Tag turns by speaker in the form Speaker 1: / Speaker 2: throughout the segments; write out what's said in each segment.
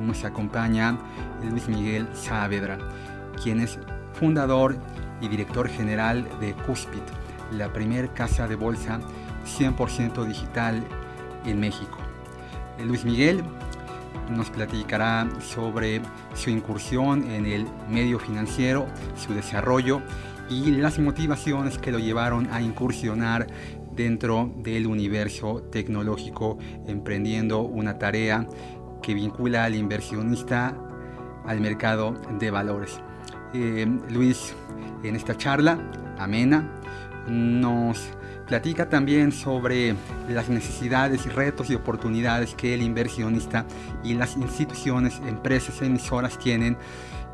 Speaker 1: nos acompaña Luis Miguel Saavedra, quien es fundador y director general de Cuspit, la primer casa de bolsa 100% digital en México. Luis Miguel nos platicará sobre su incursión en el medio financiero, su desarrollo y las motivaciones que lo llevaron a incursionar dentro del universo tecnológico, emprendiendo una tarea que vincula al inversionista al mercado de valores. Eh, Luis, en esta charla amena, nos platica también sobre las necesidades, retos y oportunidades que el inversionista y las instituciones, empresas, emisoras tienen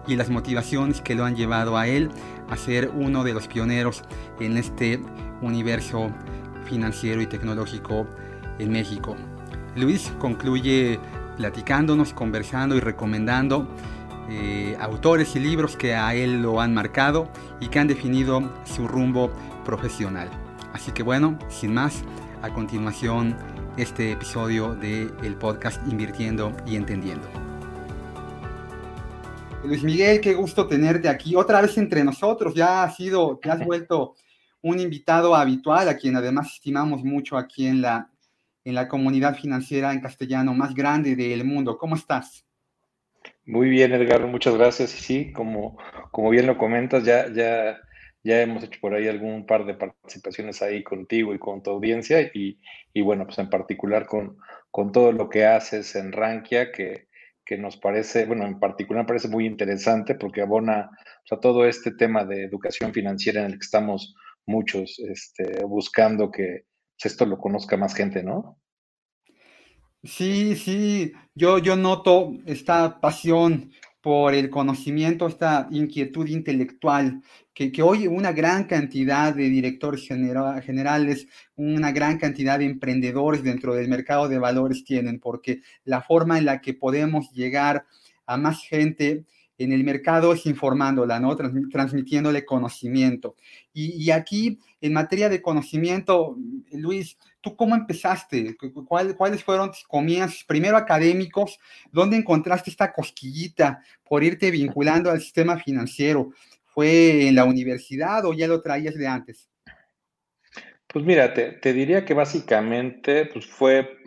Speaker 1: y las motivaciones que lo han llevado a él a ser uno de los pioneros en este universo financiero y tecnológico en México. Luis concluye platicándonos, conversando y recomendando eh, autores y libros que a él lo han marcado y que han definido su rumbo profesional. Así que bueno, sin más, a continuación este episodio del el podcast Invirtiendo y Entendiendo. Luis Miguel, qué gusto tenerte aquí otra vez entre nosotros. Ya has sido, te has vuelto un invitado habitual a quien además estimamos mucho aquí en la, en la comunidad financiera en castellano más grande del mundo. ¿Cómo estás?
Speaker 2: Muy bien, Edgar, muchas gracias. Y sí, como, como bien lo comentas, ya, ya, ya hemos hecho por ahí algún par de participaciones ahí contigo y con tu audiencia y, y bueno, pues en particular con, con todo lo que haces en Rankia, que, que nos parece, bueno, en particular me parece muy interesante porque abona a todo este tema de educación financiera en el que estamos muchos este, buscando que, esto lo conozca más gente, ¿no?
Speaker 1: Sí, sí, yo, yo noto esta pasión por el conocimiento, esta inquietud intelectual que, que hoy una gran cantidad de directores generales, una gran cantidad de emprendedores dentro del mercado de valores tienen, porque la forma en la que podemos llegar a más gente en el mercado es informándola, ¿no? transmitiéndole conocimiento. Y, aquí, en materia de conocimiento, Luis, ¿tú cómo empezaste? ¿Cuáles fueron tus comienzos, primero académicos? ¿Dónde encontraste esta cosquillita por irte vinculando al sistema financiero? ¿Fue en la universidad o ya lo traías de antes?
Speaker 2: Pues mira, te, diría que básicamente pues fue,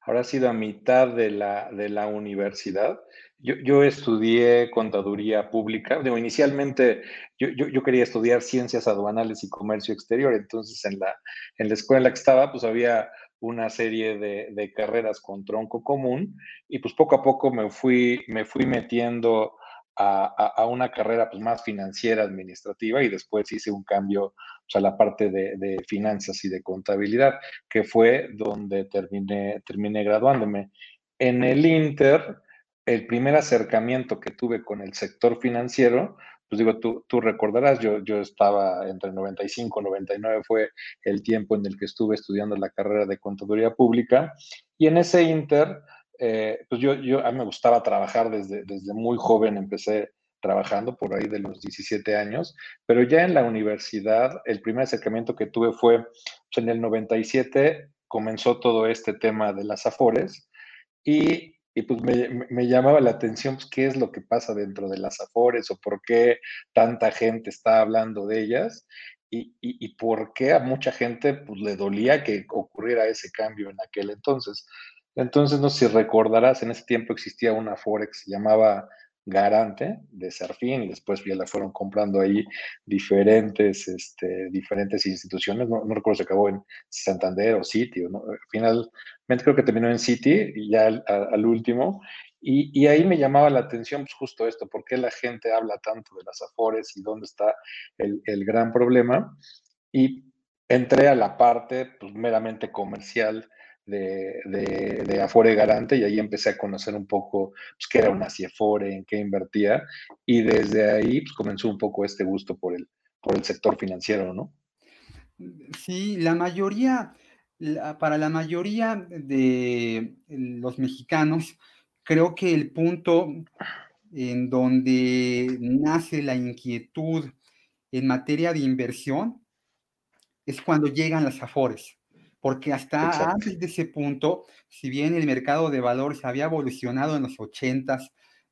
Speaker 2: habrá sido a mitad de la, de la universidad. Yo, estudié contaduría pública. Digo, inicialmente yo, yo, quería estudiar ciencias aduanales y comercio exterior. Entonces, en la, en la escuela en la que estaba, pues había una serie de, de, carreras con tronco común y pues poco a poco me fui, me fui metiendo a, a, una carrera pues, más financiera, administrativa y después hice un cambio pues, a la parte de, de, finanzas y de contabilidad, que fue donde terminé, terminé graduándome. En el Inter, el primer acercamiento que tuve con el sector financiero, pues digo, tú, tú recordarás, yo, yo estaba entre 95 y 99 fue el tiempo en el que estuve estudiando la carrera de contaduría pública y en ese inter, eh, pues yo, yo a mí me gustaba trabajar desde, desde muy joven, empecé trabajando por ahí de los 17 años, pero ya en la universidad el primer acercamiento que tuve fue pues en el 97 comenzó todo este tema de las afores y y pues me, llamaba la atención pues, qué es lo que pasa dentro de las Afores o por qué tanta gente está hablando de ellas y, y, por qué a mucha gente pues, le dolía que ocurriera ese cambio en aquel entonces. Entonces, no sé si recordarás, en ese tiempo existía una Afore que se llamaba Garante de Serfín después ya la fueron comprando ahí diferentes, este, diferentes instituciones, no, recuerdo si acabó en Santander o City, ¿no? finalmente creo que terminó en City y ya al, último, y, y, ahí me llamaba la atención pues, justo esto, por qué la gente habla tanto de las afores y dónde está el, el gran problema, y entré a la parte pues, meramente comercial de, de, Afore Garante y ahí empecé a conocer un poco pues, qué era una CIEFORE, en qué invertía y desde ahí pues, comenzó un poco este gusto por el, por el sector financiero, ¿no?
Speaker 1: Sí, la mayoría, para la mayoría de los mexicanos, creo que el punto en donde nace la inquietud en materia de inversión es cuando llegan las afores, porque hasta antes de ese punto, si bien el mercado de valores había evolucionado en los 80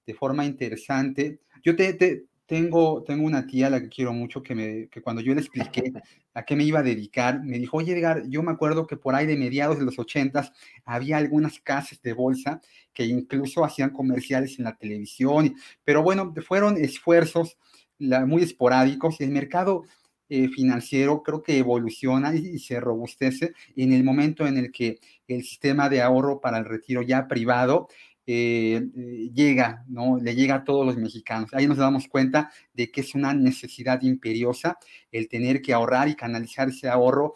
Speaker 1: de forma interesante, yo te, tengo, tengo una tía a la que quiero mucho que, me, que cuando yo le expliqué a qué me iba a dedicar, me dijo, oye Edgar, yo me acuerdo que por ahí de mediados de los 80 había algunas casas de bolsa que incluso hacían comerciales en la televisión, pero bueno, fueron esfuerzos muy esporádicos y el mercado eh, financiero creo que evoluciona y, se robustece en el momento en el que el sistema de ahorro para el retiro ya privado eh, eh, llega, ¿no? Le llega a todos los mexicanos. Ahí nos damos cuenta de que es una necesidad imperiosa el tener que ahorrar y canalizar ese ahorro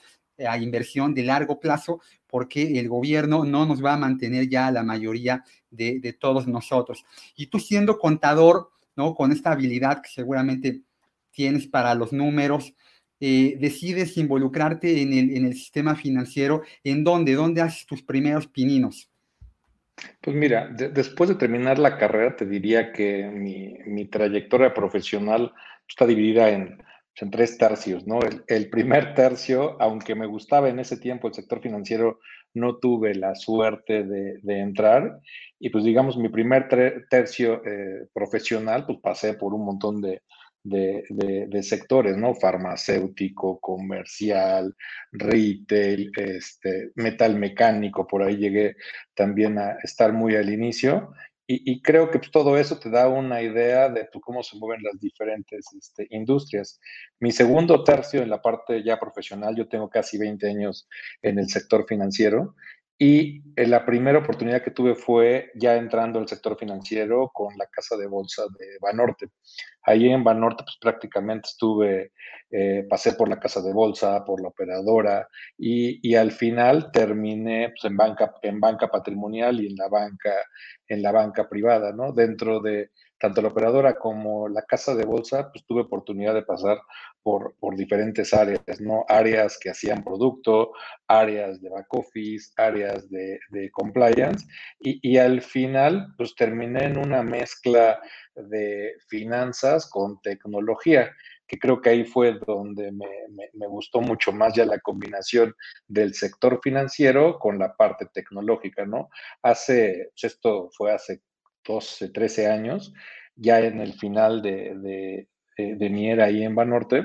Speaker 1: a inversión de largo plazo, porque el gobierno no nos va a mantener ya la mayoría de, de todos nosotros. Y tú siendo contador, ¿no? Con esta habilidad que seguramente tienes para los números, eh, decides involucrarte en el, sistema financiero, ¿en dónde? ¿Dónde haces tus primeros pininos?
Speaker 2: Pues mira, después de terminar la carrera, te diría que mi, trayectoria profesional está dividida en, pues, tres tercios, ¿no? El, primer tercio, aunque me gustaba en ese tiempo el sector financiero, no tuve la suerte de, de entrar. Y pues digamos, mi primer tercio eh, profesional, pues pasé por un montón de, de, sectores, ¿no? Farmacéutico, comercial, retail, este, metal mecánico, por ahí llegué también a estar muy al inicio. Y, creo que pues, todo eso te da una idea de cómo se mueven las diferentes este, industrias. Mi segundo tercio en la parte ya profesional, yo tengo casi 20 años en el sector financiero y eh, la primera oportunidad que tuve fue ya entrando al sector financiero con la casa de bolsa de Banorte. Ahí en Banorte, pues prácticamente estuve, eh, pasé por la casa de bolsa, por la operadora y, y al final terminé pues, en, banca, en banca patrimonial y en la banca, en la banca privada, ¿no? Dentro de tanto la operadora como la casa de bolsa, pues tuve oportunidad de pasar por, por diferentes áreas, ¿no? Áreas que hacían producto, áreas de back office, áreas de, de compliance, y, y, al final, pues terminé en una mezcla de finanzas con tecnología que creo que ahí fue donde me, me, gustó mucho más ya la combinación del sector financiero con la parte tecnológica, ¿no? Hace, pues esto fue hace 12, 13 años, ya en el final de, de, mi era ahí en Banorte.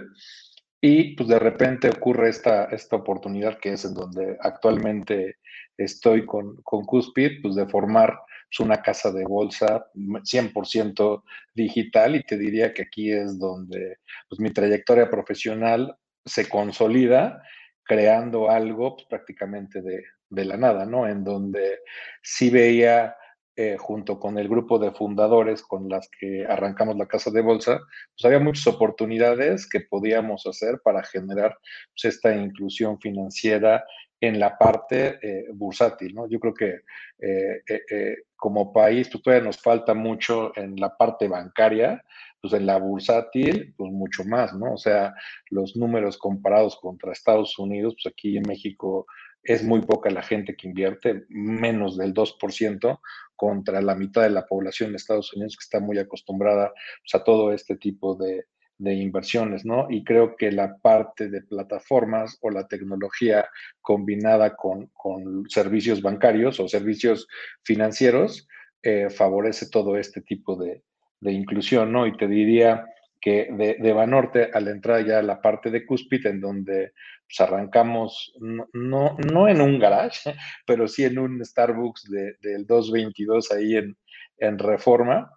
Speaker 2: Y pues de repente ocurre esta, esta oportunidad que es en donde actualmente estoy con, con Cuspid, pues de formar pues, una casa de bolsa 100% digital y te diría que aquí es donde pues, mi trayectoria profesional se consolida creando algo pues, prácticamente de, de, la nada, ¿no? En donde sí veía eh, junto con el grupo de fundadores con las que arrancamos la casa de bolsa, pues había muchas oportunidades que podíamos hacer para generar esta inclusión financiera en la parte eh, bursátil, ¿no? Yo creo que eh, como país pues, todavía nos falta mucho en la parte bancaria, pues en la bursátil, pues mucho más, ¿no? O sea, los números comparados contra Estados Unidos, pues aquí en México es muy poca la gente que invierte, menos del 2% contra la mitad de la población de Estados Unidos que está muy acostumbrada pues, a todo este tipo de, de inversiones, ¿no? Y creo que la parte de plataformas o la tecnología combinada con, con servicios bancarios o servicios financieros eh, favorece todo este tipo de, de, inclusión, ¿no? Y te diría que de, de Banorte al entrar ya a la parte de Cúspide, en donde pues, arrancamos, no, no, en un garage, pero sí en un Starbucks de, del 222 ahí en, en Reforma.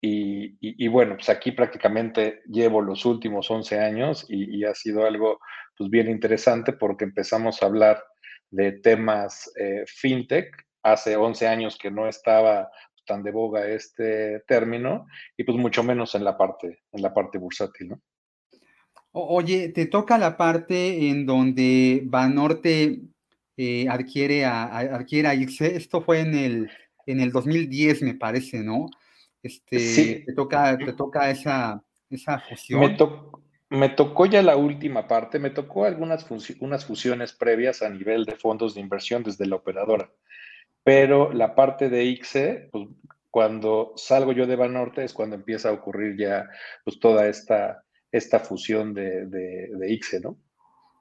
Speaker 2: Y, bueno, pues aquí prácticamente llevo los últimos 11 años y, ha sido algo pues bien interesante porque empezamos a hablar de temas eh, fintech. Hace 11 años que no estaba tan de boga este término y pues mucho menos en la parte, en la parte bursátil, ¿no?
Speaker 1: Oye, te toca la parte en donde Banorte eh, adquiere, a, adquiere a. Esto fue en el, en el 2010, me parece, ¿no? Este, sí. te, toca, te toca esa, esa fusión.
Speaker 2: Me, me, tocó ya la última parte, me tocó algunas unas fusiones previas a nivel de fondos de inversión desde la operadora, pero la parte de ICE, pues, cuando salgo yo de Banorte es cuando empieza a ocurrir ya pues, toda esta, esta fusión de, de, de ICE, ¿no?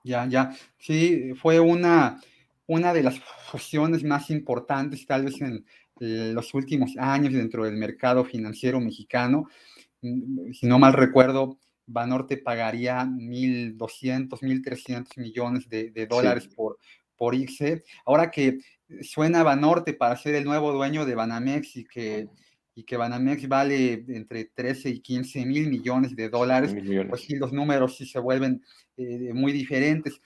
Speaker 1: Ya, ya, sí, fue una, una de las fusiones más importantes tal vez en los últimos años dentro del mercado financiero mexicano. Mm, si no mal recuerdo, Banorte pagaría 1.200, 1.300 millones de, de dólares por, por ICE. Ahora que suena Banorte para ser el nuevo dueño de Banamex y que, y que Banamex vale entre 13 y 15 mil millones de dólares, pues sí, los números sí se vuelven eh, muy diferentes.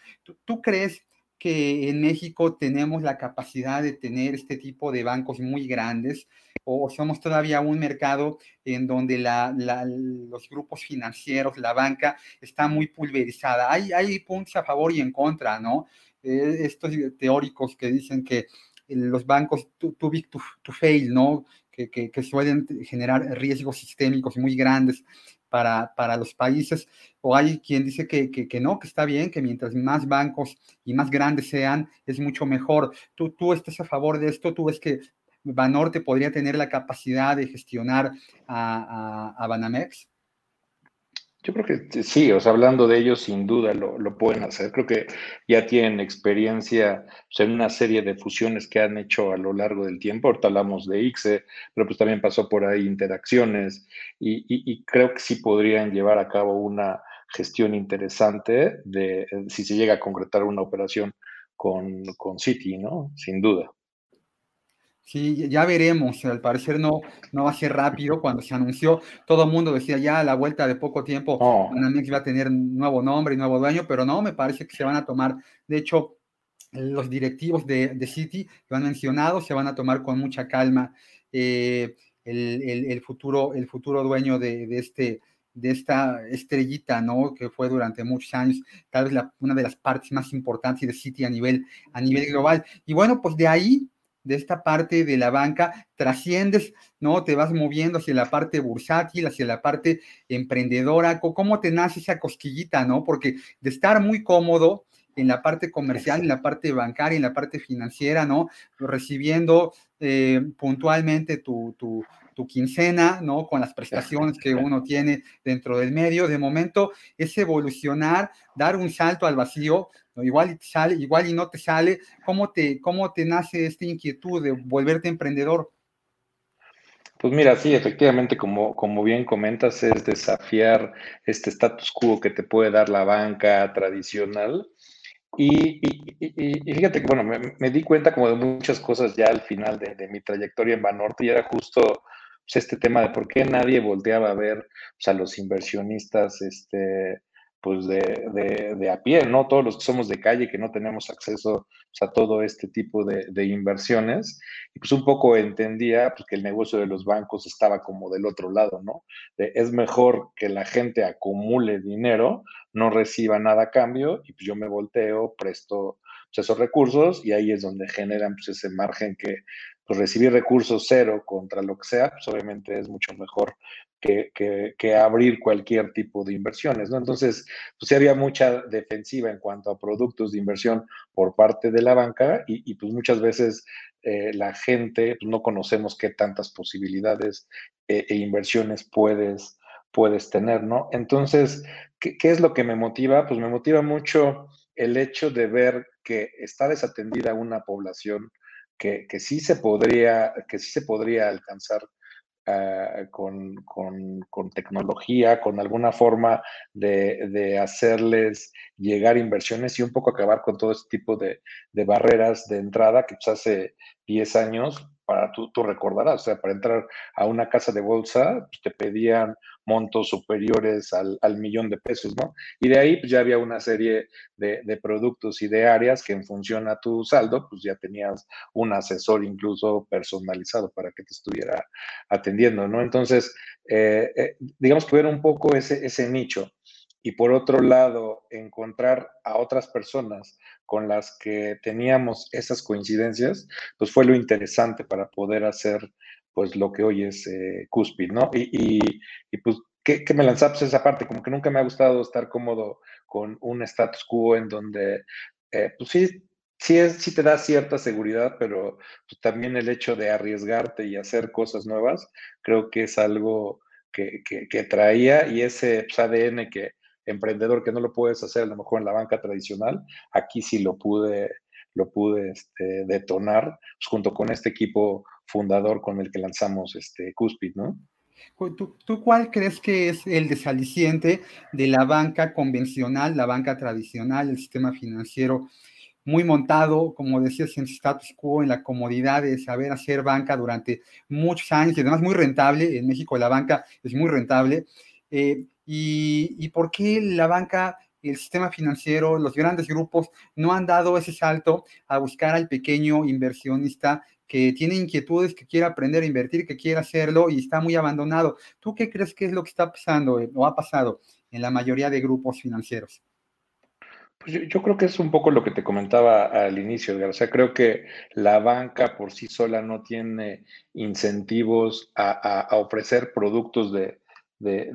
Speaker 1: ¿Tú, crees que en México tenemos la capacidad de tener este tipo de bancos muy grandes o somos todavía un mercado en donde la, los grupos financieros, la banca, está muy pulverizada? Hay, hay puntos a favor y en contra, ¿no? Eh, estos teóricos que dicen que los bancos too, big to, fail, ¿no? Que, que, suelen generar riesgos sistémicos muy grandes para, para los países, o hay quien dice que, que, no, que está bien, que mientras más bancos y más grandes sean, es mucho mejor. ¿Tú, tú estás a favor de esto? ¿Tú ves que Banorte podría tener la capacidad de gestionar a, a, a Banamex?
Speaker 2: Yo creo que sí, o sea, hablando de ellos, sin duda lo, lo pueden hacer. Creo que ya tienen experiencia pues, en una serie de fusiones que han hecho a lo largo del tiempo. Ahorita hablamos de ICSE, pero pues también pasó por ahí interacciones y, y, creo que sí podrían llevar a cabo una gestión interesante de si se llega a concretar una operación con, con Citi, ¿no? Sin duda.
Speaker 1: Sí, ya veremos. Al parecer no, no va a ser rápido. Cuando se anunció, todo el mundo decía ya a la vuelta de poco tiempo, oh. va a tener nuevo nombre y nuevo dueño, pero no, me parece que se van a tomar. De hecho, los directivos de, de City lo han mencionado, se van a tomar con mucha calma eh, el, futuro, el futuro dueño de, este, de esta estrellita, ¿no? Que fue durante muchos años, tal vez una de las partes más importantes de City a nivel, a nivel global. Y bueno, pues de ahí de esta parte de la banca, trasciendes, ¿no? Te vas moviendo hacia la parte bursátil, hacia la parte emprendedora, ¿cómo te nace esa cosquillita, ¿no? Porque de estar muy cómodo en la parte comercial, en la parte bancaria, en la parte financiera, ¿no? Recibiendo eh, puntualmente tu, tu, tu quincena, ¿no? Con las prestaciones que uno tiene dentro del medio. De momento es evolucionar, dar un salto al vacío, igual y sale, igual y no te sale. ¿Cómo te, cómo te nace esta inquietud de volverte emprendedor?
Speaker 2: Pues mira, sí, efectivamente, como, como bien comentas, es desafiar este status quo que te puede dar la banca tradicional. Y, fíjate que, bueno, me, di cuenta como de muchas cosas ya al final de, de mi trayectoria en Banorte y era justo pues, este tema de por qué nadie volteaba a ver pues, a los inversionistas este, pues de, de, a pie, ¿no? Todos los que somos de calle, que no tenemos acceso pues, a todo este tipo de, de, inversiones, y pues un poco entendía pues, que el negocio de los bancos estaba como del otro lado, ¿no? es mejor que la gente acumule dinero, no reciba nada a cambio, y pues yo me volteo, presto pues, esos recursos, y ahí es donde generan pues, ese margen que pues recibir recursos cero contra lo que sea, pues obviamente es mucho mejor que, que, abrir cualquier tipo de inversiones, ¿no? Entonces, pues sí había mucha defensiva en cuanto a productos de inversión por parte de la banca y, pues muchas veces eh, la gente pues, no conocemos qué tantas posibilidades eh, e inversiones puedes, puedes tener, ¿no? Entonces, ¿qué, ¿qué es lo que me motiva? Pues me motiva mucho el hecho de ver que está desatendida una población que, sí se podría, que sí se podría alcanzar con, con, con, tecnología, con alguna forma de, de, hacerles llegar inversiones y un poco acabar con todo este tipo de, de barreras de entrada que pues, hace 10 años para tú, recordarás, o sea, para entrar a una casa de bolsa, pues, te pedían montos superiores al, al, millón de pesos, ¿no? Y de ahí pues, ya había una serie de, de, productos y de áreas que en función a tu saldo, pues ya tenías un asesor incluso personalizado para que te estuviera atendiendo, ¿no? Entonces, eh, eh, digamos que era un poco ese, ese nicho. Y por otro lado, encontrar a otras personas con las que teníamos esas coincidencias, pues fue lo interesante para poder hacer pues lo que hoy es eh, ¿no? Y, y, pues, ¿qué, me lanzaba pues esa parte? Como que nunca me ha gustado estar cómodo con un status quo en donde, eh, pues sí, sí, es, sí te da cierta seguridad, pero pues, también el hecho de arriesgarte y hacer cosas nuevas, creo que es algo que, que, traía y ese pues, ADN que emprendedor que no lo puedes hacer a lo mejor en la banca tradicional, aquí sí lo pude, lo pude este, detonar pues, junto con este equipo fundador con el que lanzamos este Cuspid, ¿no?
Speaker 1: ¿Tú, ¿Tú, cuál crees que es el desaliciente de la banca convencional, la banca tradicional, el sistema financiero muy montado, como decías, en status quo, en la comodidad de saber hacer banca durante muchos años y además muy rentable. En México la banca es muy rentable. Eh, y, por qué la banca, el sistema financiero, los grandes grupos no han dado ese salto a buscar al pequeño inversionista que tiene inquietudes, que quiere aprender a invertir, que quiere hacerlo y está muy abandonado. ¿Tú qué crees que es lo que está pasando eh, o ha pasado en la mayoría de grupos financieros?
Speaker 2: Pues yo, creo que es un poco lo que te comentaba al inicio, o sea, creo que la banca por sí sola no tiene incentivos a, ofrecer productos de,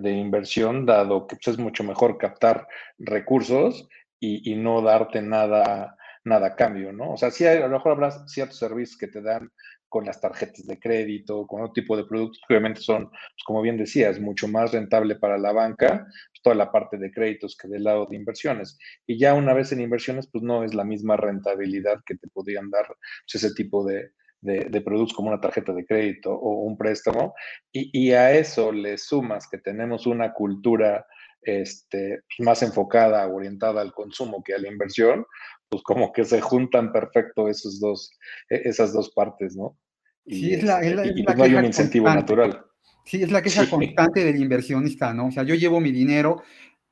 Speaker 2: inversión, dado que pues, es mucho mejor captar recursos y, no darte nada, nada a cambio, ¿no? O sea, sí, a lo mejor habrá ciertos servicios que te dan con las tarjetas de crédito, con otro tipo de productos que obviamente son, pues, como bien decías, mucho más rentable para la banca, pues, toda la parte de créditos que del lado de inversiones. Y ya una vez en inversiones, pues no es la misma rentabilidad que te podrían dar pues, ese tipo de, de, productos como una tarjeta de crédito o un préstamo. Y, y a eso le sumas que tenemos una cultura este, más enfocada, orientada al consumo que a la inversión, pues como que se juntan perfecto esos dos, e, esas dos partes, ¿no?
Speaker 1: sí, es la,
Speaker 2: este, pues no hay un incentivo natural.
Speaker 1: Sí, es la queja constante del inversionista, ¿no? O sea, yo llevo mi dinero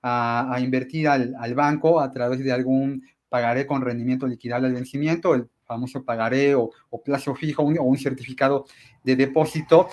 Speaker 1: a, invertir al, al, banco a través de algún pagaré con rendimiento liquidable al vencimiento, el famoso pagaré o, o plazo fijo o un certificado de depósito,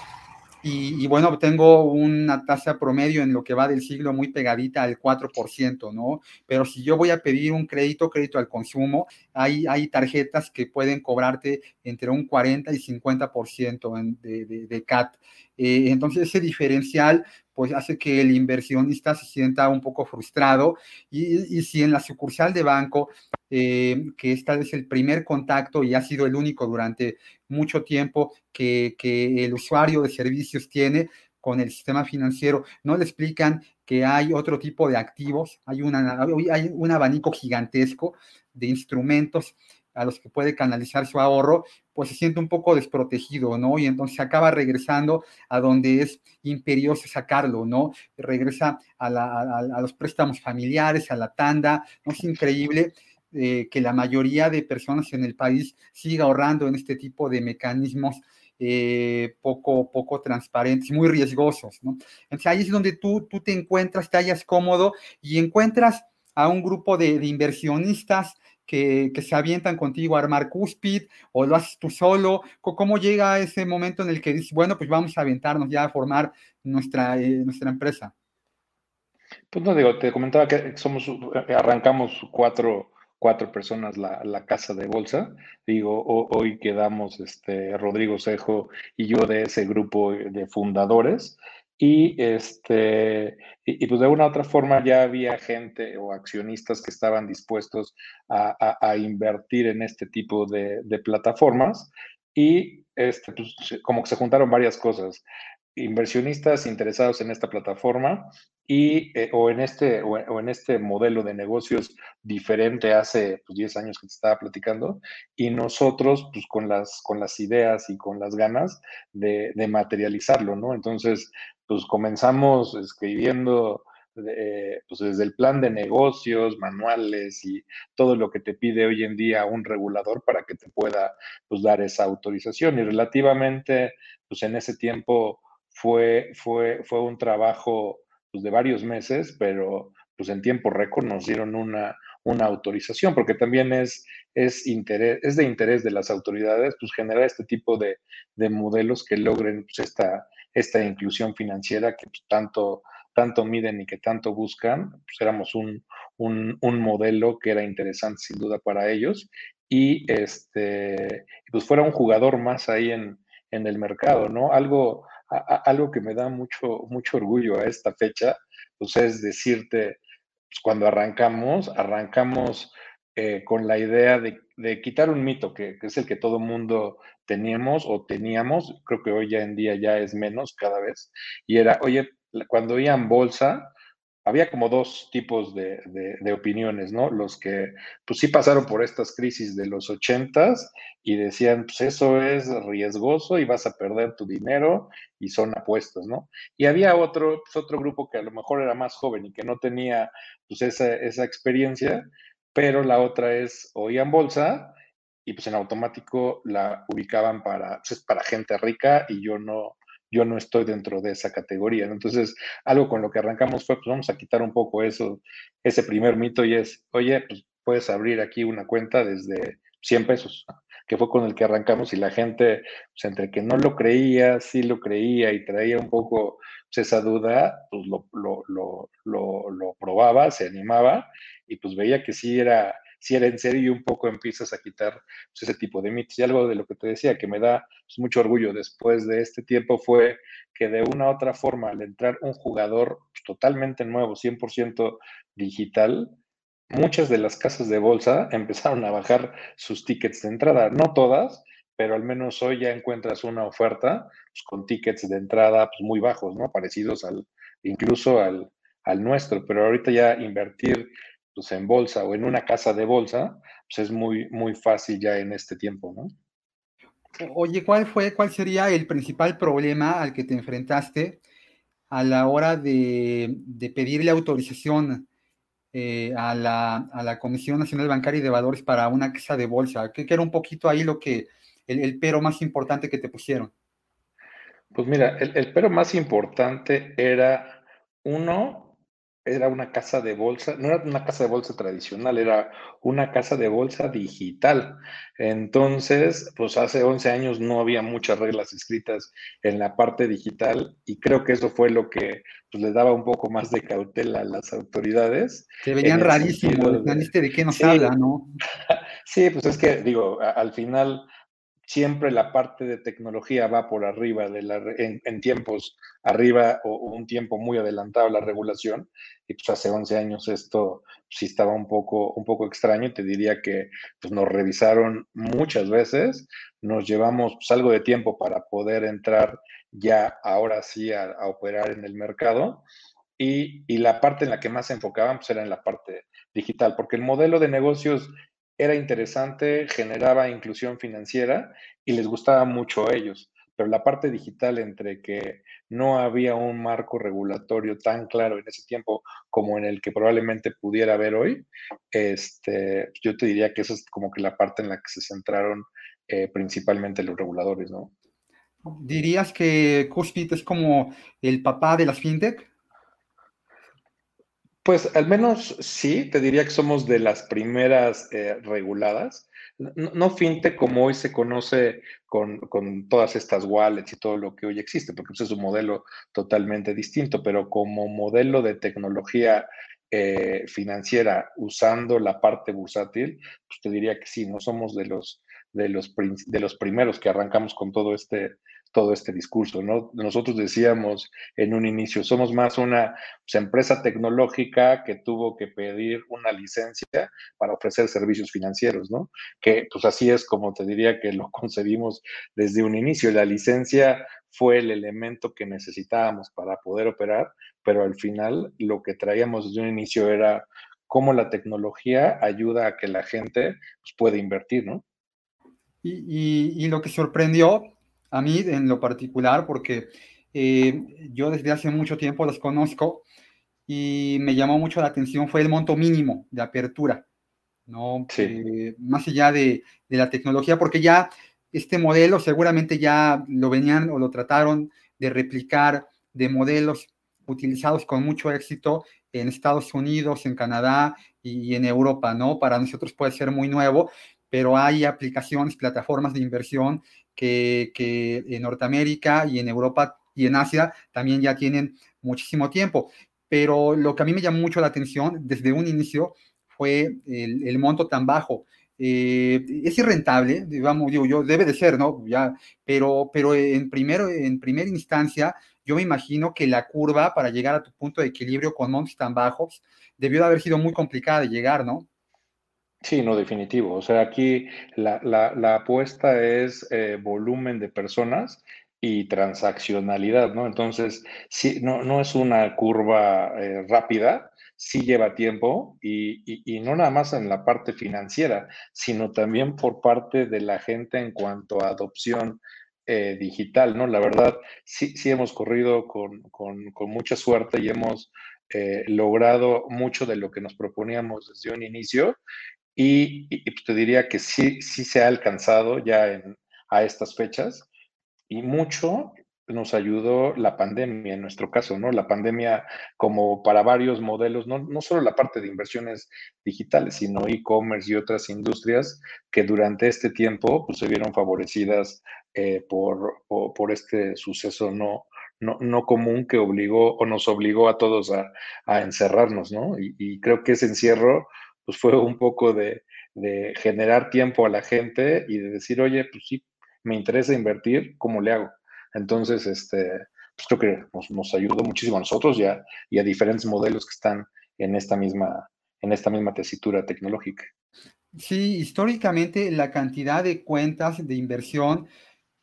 Speaker 1: y, bueno, tengo una tasa promedio en lo que va del siglo muy pegadita al 4%, ¿no? Pero si yo voy a pedir un crédito, crédito al consumo, hay, hay tarjetas que pueden cobrarte entre un 40 y 50% de, de, de CAT. Eh, entonces, ese diferencial pues hace que el inversionista se sienta un poco frustrado. Y, si en la sucursal de banco, eh, que esta es el primer contacto y ha sido el único durante mucho tiempo que, que el usuario de servicios tiene con el sistema financiero, no le explican que hay otro tipo de activos, hay, una, hay un abanico gigantesco de instrumentos a los que puede canalizar su ahorro, pues se siente un poco desprotegido, ¿no? Y entonces acaba regresando a donde es imperioso sacarlo, ¿no? Regresa a, los préstamos familiares, a la tanda. Es increíble. Eh, que la mayoría de personas en el país siga ahorrando en este tipo de mecanismos eh, poco, poco transparentes, muy riesgosos, ¿no? Entonces ahí es donde tú, tú te encuentras, te hallas cómodo y encuentras a un grupo de inversionistas que, se avientan contigo a armar cúspid o lo haces tú solo? ¿Cómo llega ese momento en el que dices, bueno, pues vamos a aventarnos ya a formar nuestra, eh, nuestra empresa?
Speaker 2: Pues no digo, te comentaba que somos, eh, arrancamos cuatro, cuatro personas la, la, casa de bolsa. Digo, hoy quedamos este, Rodrigo Cejo y yo de ese grupo de fundadores. Y, este, y, pues de una u otra forma ya había gente o accionistas que estaban dispuestos a, invertir en este tipo de, plataformas y este, pues, como que se juntaron varias cosas. Inversionistas interesados en esta plataforma y, eh, o, en este, o, en este modelo de negocios diferente hace pues, 10 años que te estaba platicando, y nosotros pues con las, con las ideas y con las ganas de, materializarlo, ¿no? Entonces, pues comenzamos escribiendo eh, pues desde el plan de negocios, manuales y todo lo que te pide hoy en día un regulador para que te pueda pues, dar esa autorización. Y relativamente, pues en ese tiempo fue, fue, fue un trabajo pues, de varios meses, pero pues en tiempo récord nos dieron una, una autorización, porque también es, es, interés, es de interés de las autoridades pues, generar este tipo de, de modelos que logren pues, esta, esta inclusión financiera que pues, tanto tanto miden y que tanto buscan, pues éramos un, modelo que era interesante sin duda para ellos y este, pues fuera un jugador más ahí en, el mercado, ¿no? Algo, algo que me da mucho, mucho orgullo a esta fecha, pues es decirte, pues cuando arrancamos, arrancamos eh, con la idea de, quitar un mito que, es el que todo mundo teníamos o teníamos, creo que hoy ya en día ya es menos cada vez, y era, oye, cuando iban bolsa, había como dos tipos de, opiniones, ¿no? Los que, pues sí pasaron por estas crisis de los ochentas y decían, pues eso es riesgoso y vas a perder tu dinero y son apuestas, ¿no? Y había otro, pues otro grupo que a lo mejor era más joven y que no tenía, pues esa, esa experiencia pero la otra es oían bolsa y pues en automático la ubicaban para, pues, para gente rica y yo no, yo no estoy dentro de esa categoría. Entonces, algo con lo que arrancamos fue, pues vamos a quitar un poco eso, ese primer mito y es, oye, pues puedes abrir aquí una cuenta desde 100 pesos, que fue con el que arrancamos y la gente, pues entre que no lo creía, sí lo creía y traía un poco pues, esa duda, pues lo, lo, lo, lo, probaba, se animaba y pues veía que sí era, sí era en serio y un poco empiezas a quitar pues, ese tipo de mitos. Y algo de lo que te decía que me da pues, mucho orgullo después de este tiempo fue que de una u otra forma, al entrar un jugador totalmente nuevo, 100% digital, muchas de las casas de bolsa empezaron a bajar sus tickets de entrada, no todas, pero al menos hoy ya encuentras una oferta pues, con tickets de entrada pues, muy bajos, ¿no? Parecidos al, incluso al, al nuestro, pero ahorita ya invertir pues, en bolsa o en una casa de bolsa, pues es muy, muy fácil ya en este tiempo, ¿no?
Speaker 1: Oye, ¿cuál fue, cuál sería el principal problema al que te enfrentaste a la hora de, de pedirle autorización eh, a, la, a, la, Comisión Nacional Bancaria y de Valores para una casa de bolsa? ¿Qué, era un poquito ahí lo que, el, pero más importante que te pusieron?
Speaker 2: Pues mira, el, el pero más importante era, uno, era una casa de bolsa, no era una casa de bolsa tradicional, era una casa de bolsa digital. Entonces, pues hace 11 años no había muchas reglas escritas en la parte digital y creo que eso fue lo que pues, les daba un poco más de cautela a las autoridades.
Speaker 1: Se veían rarísimos, de, de qué nos habla, ¿no?
Speaker 2: sí, pues es que, digo, al final siempre la parte de tecnología va por arriba de la, en, tiempos arriba o, un tiempo muy adelantado la regulación. Y pues hace 11 años esto sí estaba un poco, un poco extraño. Te diría que pues, nos revisaron muchas veces, nos llevamos pues, algo de tiempo para poder entrar ya ahora sí a, operar en el mercado. Y, y, la parte en la que más se enfocaban pues, era en la parte digital, porque el modelo de negocios era interesante, generaba inclusión financiera y les gustaba mucho a ellos. Pero la parte digital, entre que no había un marco regulatorio tan claro en ese tiempo como en el que probablemente pudiera haber hoy, este, yo te diría que esa es como que la parte en la que se centraron eh, principalmente los reguladores, ¿no?
Speaker 1: ¿Dirías que Cuspid es como el papá de las fintech?
Speaker 2: Pues al menos sí, te diría que somos de las primeras eh, reguladas. No, finte como hoy se conoce con, todas estas wallets y todo lo que hoy existe, porque pues, es un modelo totalmente distinto, pero como modelo de tecnología eh, financiera usando la parte bursátil, pues te diría que sí, no somos de los, de los, de los primeros que arrancamos con todo este, todo este discurso, ¿no? Nosotros decíamos en un inicio, somos más una pues, empresa tecnológica que tuvo que pedir una licencia para ofrecer servicios financieros, ¿no? Que pues así es como te diría que lo concebimos desde un inicio. La licencia fue el elemento que necesitábamos para poder operar, pero al final lo que traíamos desde un inicio era cómo la tecnología ayuda a que la gente pues, pueda invertir, ¿no?
Speaker 1: Y, y, lo que sorprendió a mí en lo particular, porque eh, yo desde hace mucho tiempo los conozco y me llamó mucho la atención fue el monto mínimo de apertura, ¿no? Eh, más allá de, de, la tecnología, porque ya este modelo seguramente ya lo venían o lo trataron de replicar de modelos utilizados con mucho éxito en Estados Unidos, en Canadá y en Europa, ¿no? Para nosotros puede ser muy nuevo, pero hay aplicaciones, plataformas de inversión que, en Norteamérica y en Europa y en Asia también ya tienen muchísimo tiempo. Pero lo que a mí me llamó mucho la atención desde un inicio fue el, monto tan bajo. Eh, es irrentable, digamos, digo yo, debe de ser, ¿no? Ya, pero, pero en, primero, en primera instancia, yo me imagino que la curva para llegar a tu punto de equilibrio con montos tan bajos debió de haber sido muy complicada de llegar, ¿no?
Speaker 2: Sí, no, definitivo. O sea, aquí la, apuesta es eh, volumen de personas y transaccionalidad, ¿no? Entonces, sí, no, no es una curva eh, rápida, sí lleva tiempo y, no nada más en la parte financiera, sino también por parte de la gente en cuanto a adopción eh, digital, ¿no? La verdad, sí, sí hemos corrido con, mucha suerte y hemos logrado mucho de lo que nos proponíamos desde un inicio y, pues, te diría que sí, sí se ha alcanzado ya a estas fechas y mucho nos ayudó la pandemia en nuestro caso, ¿no? La pandemia como para varios modelos, no, no solo la parte de inversiones digitales, sino e-commerce y otras industrias que durante este tiempo pues, se vieron favorecidas eh, por, por, este suceso no, no, no, común que obligó o nos obligó a todos a, a encerrarnos, ¿no? Y, y creo que ese encierro pues fue un poco de, generar tiempo a la gente y de decir, oye, pues sí, me interesa invertir, ¿cómo le hago? Entonces, este, pues creo que nos, ayudó muchísimo a nosotros y a, y a, diferentes modelos que están en esta misma, en esta misma tesitura tecnológica.
Speaker 1: Sí, históricamente la cantidad de cuentas de inversión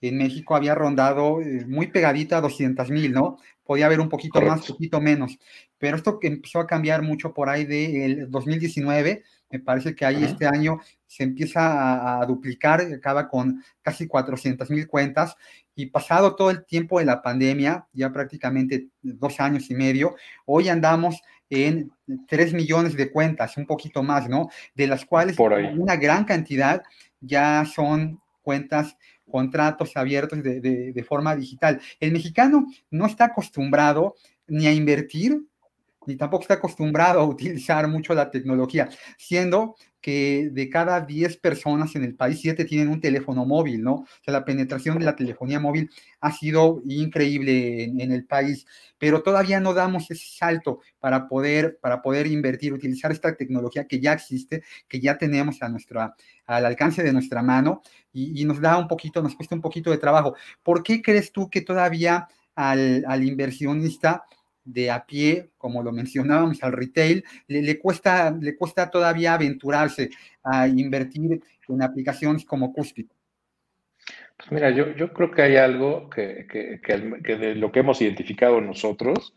Speaker 1: en México había rondado eh, muy pegadita a 200 mil, ¿no? Podía haber un poquito más, un poquito menos. Pero esto que empezó a cambiar mucho por ahí del 2019, me parece que ahí este año se empieza a, duplicar, acaba con casi 400 mil cuentas. Y pasado todo el tiempo de la pandemia, ya prácticamente dos años y medio, hoy andamos en 3 millones de cuentas, un poquito más, ¿no? De las cuales una gran cantidad ya son cuentas contratos abiertos de, forma digital. El mexicano no está acostumbrado ni a invertir, ni tampoco está acostumbrado a utilizar mucho la tecnología, siendo que de cada 10 personas en el país, 7 tienen un teléfono móvil, ¿no? O sea, la penetración de la telefonía móvil ha sido increíble en, el país, pero todavía no damos ese salto para poder, para poder invertir, utilizar esta tecnología que ya existe, que ya tenemos a nuestra, al alcance de nuestra mano y, nos da un poquito, nos cuesta un poquito de trabajo. ¿Por qué crees tú que todavía al, al inversionista de a pie, como lo mencionábamos, al retail, le, cuesta, le cuesta todavía aventurarse a invertir en aplicaciones como Cuspid?
Speaker 2: Pues mira, yo, yo creo que hay algo que, de lo que hemos identificado nosotros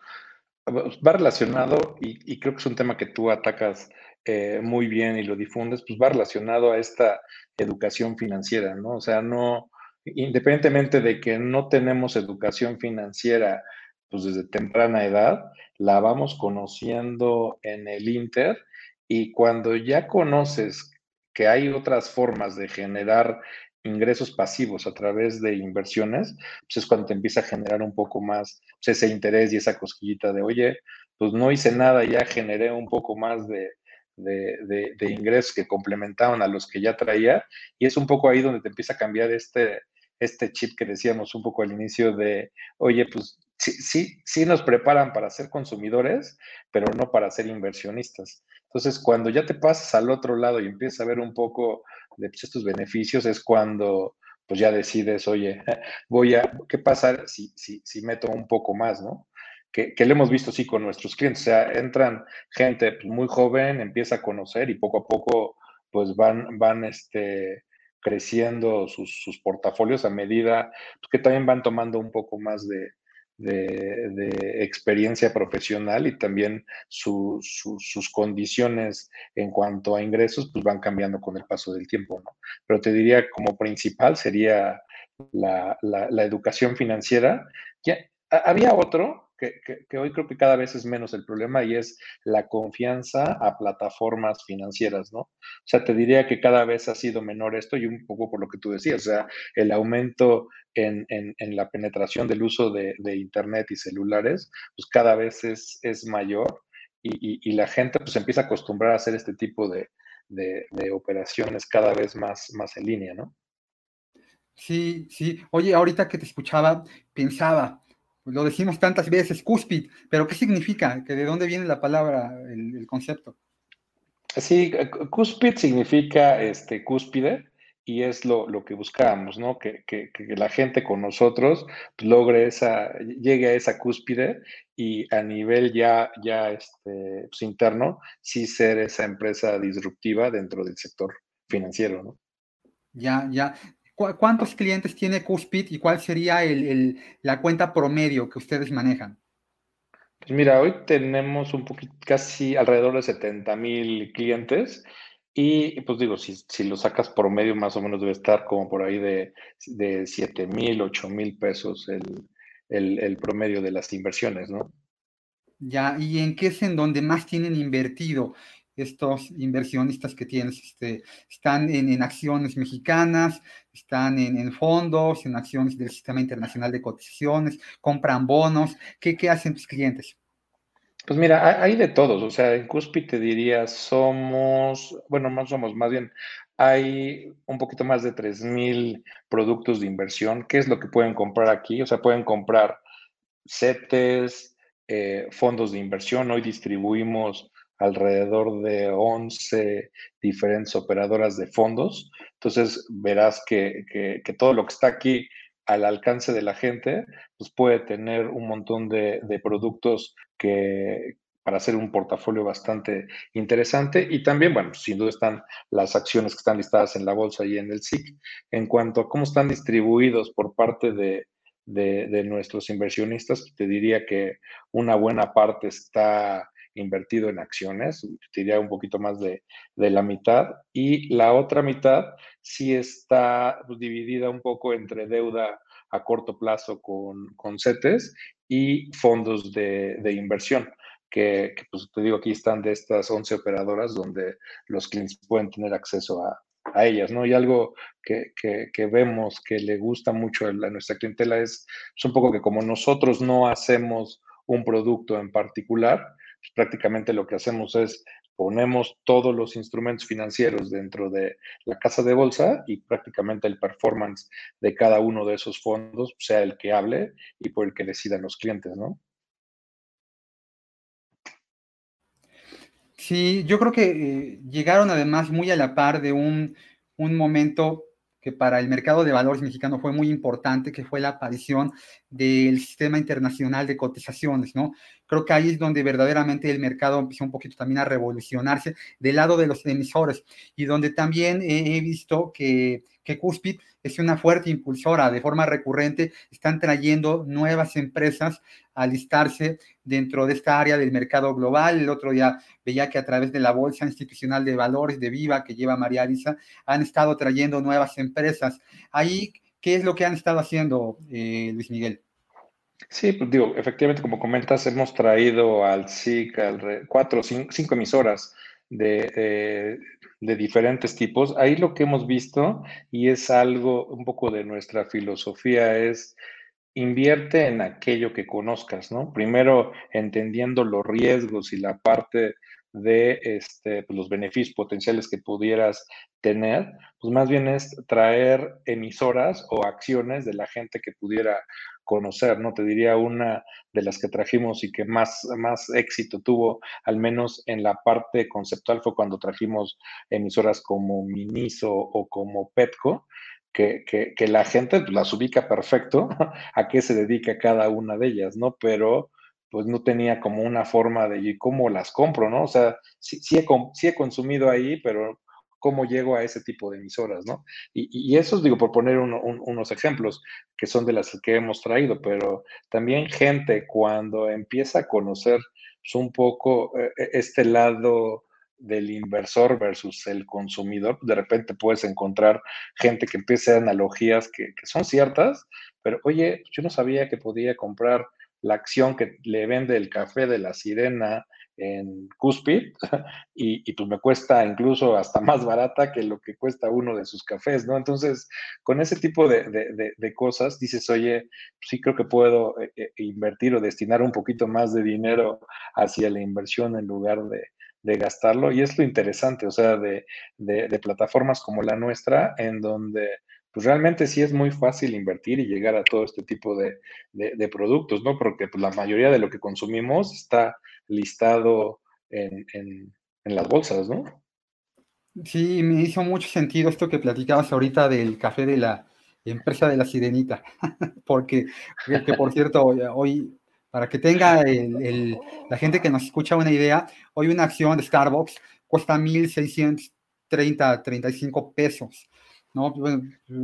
Speaker 2: va relacionado, y, creo que es un tema que tú atacas eh, muy bien y lo difundes, pues va relacionado a esta educación financiera, ¿no? O sea, no, independientemente de que no tenemos educación financiera pues desde temprana edad, la vamos conociendo en el Inter y cuando ya conoces que hay otras formas de generar ingresos pasivos a través de inversiones, pues es cuando te empieza a generar un poco más pues, ese interés y esa cosquillita de, oye, pues no hice nada, ya generé un poco más de, de, de, ingresos que complementaban a los que ya traía y es un poco ahí donde te empieza a cambiar este, este chip que decíamos un poco al inicio de, oye, pues sí, sí, sí nos preparan para ser consumidores, pero no para ser inversionistas. Entonces, cuando ya te pasas al otro lado y empiezas a ver un poco de pues, estos beneficios, es cuando pues ya decides, oye, voy a, ¿qué pasa si, si, si meto un poco más, no? Que, que, lo hemos visto sí con nuestros clientes, o sea, entran gente pues, muy joven, empieza a conocer y poco a poco pues van, van este, creciendo sus, sus portafolios a medida pues, que también van tomando un poco más de, de, experiencia profesional y también sus condiciones en cuanto a ingresos pues van cambiando con el paso del tiempo, ¿no? Pero te diría como principal sería la, la, educación financiera. Ya, había otro que, hoy creo que cada vez es menos el problema y es la confianza a plataformas financieras, ¿no? O sea, te diría que cada vez ha sido menor esto y un poco por lo que tú decías, o sea, el aumento en, la penetración del uso de, Internet y celulares, pues cada vez es, es mayor y, la gente pues empieza a acostumbrar a hacer este tipo de, de operaciones cada vez más, más en línea, ¿no?
Speaker 1: Sí, sí. Oye, ahorita que te escuchaba, pensaba, lo decimos tantas veces, cúspid, pero ¿qué significa? ¿Que ¿De dónde viene la palabra, el, concepto?
Speaker 2: Sí, cúspid significa este, cúspide y es lo, que buscábamos, ¿no? Que, la gente con nosotros pues, logre esa, llegue a esa cúspide y a nivel ya, ya este, pues, interno, sí ser esa empresa disruptiva dentro del sector financiero, ¿no?
Speaker 1: Ya, ya. ¿Cuántos clientes tiene Cuspid y cuál sería la cuenta promedio que ustedes manejan?
Speaker 2: Pues mira, hoy tenemos un poquito, casi alrededor de 70 mil clientes y pues digo, si, si, lo sacas promedio más o menos debe estar como por ahí de, de 7 mil, 8 mil pesos el, el, promedio de las inversiones, ¿no?
Speaker 1: Ya, ¿y en qué es en donde más tienen invertido? Estos inversionistas que tienes, este, están en, acciones mexicanas, están en, fondos, en acciones del Sistema Internacional de Cotizaciones, compran bonos. ¿Qué, hacen tus clientes?
Speaker 2: Pues mira, hay de todos, o sea, en Cuspi te diría, somos, bueno, más somos, más bien, hay un poquito más de 3.000 productos de inversión. ¿Qué es lo que pueden comprar aquí? O sea, pueden comprar CETES, eh, fondos de inversión. Hoy distribuimos alrededor de 11 diferentes operadoras de fondos. Entonces verás que, todo lo que está aquí al alcance de la gente, pues puede tener un montón de, productos que para hacer un portafolio bastante interesante. Y también, bueno, sin duda están las acciones que están listadas en la bolsa y en el SIC. En cuanto a cómo están distribuidos por parte de, de nuestros inversionistas, te diría que una buena parte está invertido en acciones, diría un poquito más de, la mitad, y la otra mitad sí está pues, dividida un poco entre deuda a corto plazo con, con CETES y fondos de, inversión. Que, pues te digo, aquí están de estas 11 operadoras donde los clientes pueden tener acceso a, ellas, ¿no? Y algo que, vemos que le gusta mucho a nuestra clientela es, es un poco que como nosotros no hacemos un producto en particular, pues, prácticamente lo que hacemos es ponemos todos los instrumentos financieros dentro de la casa de bolsa y prácticamente el performance de cada uno de esos fondos sea el que hable y por el que decidan los clientes, ¿no?
Speaker 1: Sí, yo creo que eh, llegaron además muy a la par de un, un momento que para el mercado de valores mexicano fue muy importante, que fue la aparición del sistema internacional de cotizaciones, ¿no? Creo que ahí es donde verdaderamente el mercado empezó un poquito también a revolucionarse del lado de los emisores y donde también he, visto que, que Cuspid es una fuerte impulsora, de forma recurrente están trayendo nuevas empresas a listarse dentro de esta área del mercado global. El otro día veía que a través de la Bolsa Institucional de Valores de Viva que lleva María Lisa, han estado trayendo nuevas empresas. Ahí, ¿qué es lo que han estado haciendo, eh, Luis Miguel?
Speaker 2: Sí, pues digo, efectivamente, como comentas, hemos traído al SIC cuatro o cinco, emisoras de, de diferentes tipos. Ahí lo que hemos visto, y es algo un poco de nuestra filosofía, es invierte en aquello que conozcas, ¿no? Primero entendiendo los riesgos y la parte de este, pues, los beneficios potenciales que pudieras tener, pues más bien es traer emisoras o acciones de la gente que pudiera conocer, ¿no? Te diría una de las que trajimos y que más, más éxito tuvo, al menos en la parte conceptual, fue cuando trajimos emisoras como Miniso o como Petco, que, que, la gente pues, las ubica perfecto a qué se dedica cada una de ellas, ¿no? Pero pues no tenía como una forma de cómo las compro, ¿no? O sea, sí, sí, he, sí he consumido ahí, pero cómo llego a ese tipo de emisoras, ¿no? Y, y eso digo, por poner unos ejemplos que son de las que hemos traído, pero también gente cuando empieza a conocer pues, un poco eh, e, este lado del inversor versus el consumidor, de repente puedes encontrar gente que empieza analogías que, que son ciertas, pero oye, yo no sabía que podía comprar la acción que le vende el café de la sirena en Cuspid y, pues me cuesta incluso hasta más barata que lo que cuesta uno de sus cafés, ¿no? Entonces, con ese tipo de, cosas dices, oye, sí creo que puedo eh, eh, invertir o destinar un poquito más de dinero hacia la inversión en lugar de, gastarlo. Y es lo interesante, o sea, de, plataformas como la nuestra, en donde pues realmente sí es muy fácil invertir y llegar a todo este tipo de, productos, ¿no? Porque pues, la mayoría de lo que consumimos está listado en, en las bolsas, ¿no?
Speaker 1: Sí, me hizo mucho sentido esto que platicabas ahorita del café de la empresa de la sirenita, porque, que por cierto, hoy, para que tenga la gente que nos escucha una idea, hoy una acción de Starbucks cuesta 1.630, 35 pesos. ¿No?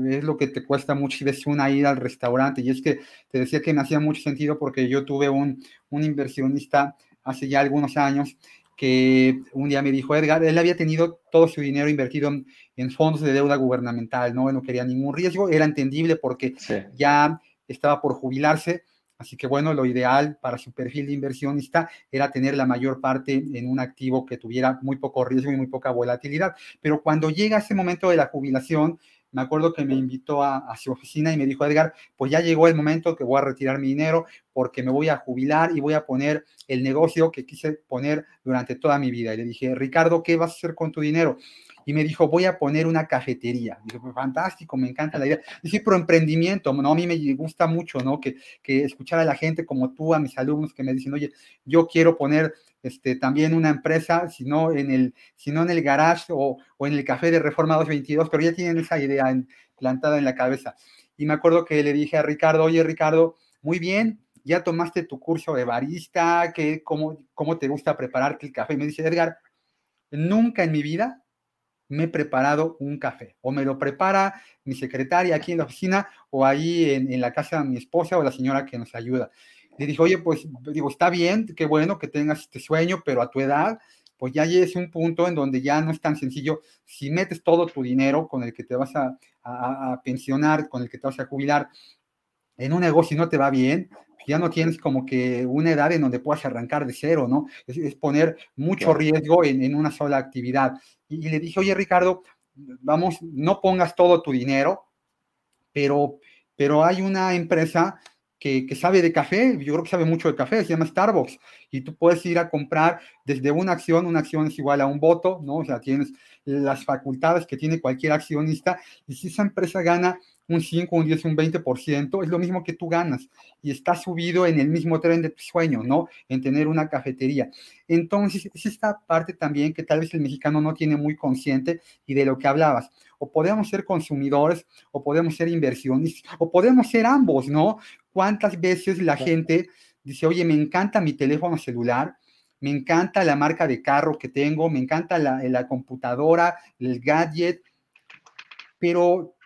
Speaker 1: es lo que te cuesta muchas veces una ida al restaurante. Y es que te decía que me hacía mucho sentido porque yo tuve un, un inversionista hace ya algunos años que un día me dijo, Edgar, él había tenido todo su dinero invertido en, fondos de deuda gubernamental, ¿no? Él no quería ningún riesgo, era entendible porque ya estaba por jubilarse, así que bueno, lo ideal para su perfil de inversionista era tener la mayor parte en un activo que tuviera muy poco riesgo y muy poca volatilidad. Pero cuando llega ese momento de la jubilación, me acuerdo que me invitó a, su oficina y me dijo, Edgar, pues ya llegó el momento que voy a retirar mi dinero porque me voy a jubilar y voy a poner el negocio que quise poner durante toda mi vida. Y le dije, Ricardo, ¿qué vas a hacer con tu dinero? y me dijo, voy a poner una cafetería. Dije, pues fantástico, me encanta la idea. Dije, pero emprendimiento, ¿no? A mí me gusta mucho, ¿no? Que, que escuchar a la gente como tú, a mis alumnos que me dicen, oye, yo quiero poner este, también una empresa, si no en el, si en el garage o, o, en el café de Reforma 222, pero ya tienen esa idea plantada en la cabeza. Y me acuerdo que le dije a Ricardo, oye Ricardo, muy bien, ya tomaste tu curso de barista, que, cómo, ¿cómo te gusta prepararte el café? Y me dice, Edgar, nunca en mi vida me he preparado un café. O me lo prepara mi secretaria aquí en la oficina o ahí en, en la casa de mi esposa o la señora que nos ayuda le dijo, oye, pues digo, está bien, qué bueno que tengas este sueño, pero a tu edad, pues ya es un punto en donde ya no es tan sencillo. Si metes todo tu dinero con el que te vas a, a, pensionar, con el que te vas a jubilar, en un negocio y no te va bien, ya no tienes como que una edad en donde puedas arrancar de cero, ¿no? Es, poner mucho riesgo en, en, una sola actividad. Y, y, le dije, oye, Ricardo, vamos, no pongas todo tu dinero, pero, pero hay una empresa que, sabe de café, yo creo que sabe mucho de café, se llama Starbucks, y tú puedes ir a comprar desde una acción, una acción es igual a un voto, ¿no? O sea, tienes las facultades que tiene cualquier accionista, y si esa empresa gana un 5, un 10, un 20%, es lo mismo que tú ganas y está subido en el mismo tren de tu sueño, ¿no? En tener una cafetería. Entonces, es esta parte también que tal vez el mexicano no tiene muy consciente y de lo que hablabas. O podemos ser consumidores, o podemos ser inversionistas, o podemos ser ambos, ¿no? ¿Cuántas veces la gente dice, oye, me encanta mi teléfono celular, me encanta la marca de carro que tengo, me encanta la, la computadora, el gadget, pero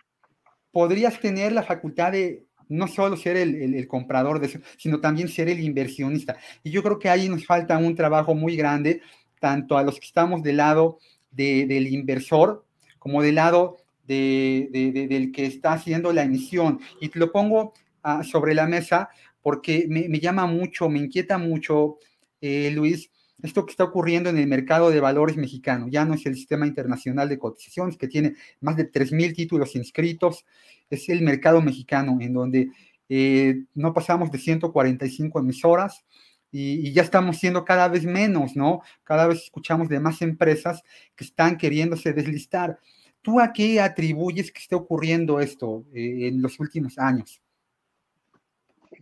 Speaker 1: podrías tener la facultad de no solo ser el, comprador de eso, sino también ser el inversionista. Y yo creo que ahí nos falta un trabajo muy grande, tanto a los que estamos del lado del inversor como del lado del que está haciendo la emisión. Y te lo pongo ah, sobre la mesa porque me, llama mucho, me inquieta mucho, eh, Luis, esto que está ocurriendo en el mercado de valores mexicano. Ya no es el sistema internacional de cotizaciones que tiene más de 3.000 títulos inscritos, es el mercado mexicano en donde eh, no pasamos de 145 emisoras y, y, ya estamos siendo cada vez menos, ¿no? Cada vez escuchamos de más empresas que están queriéndose deslistar. ¿Tú a qué atribuyes que esté ocurriendo esto eh, en los últimos años?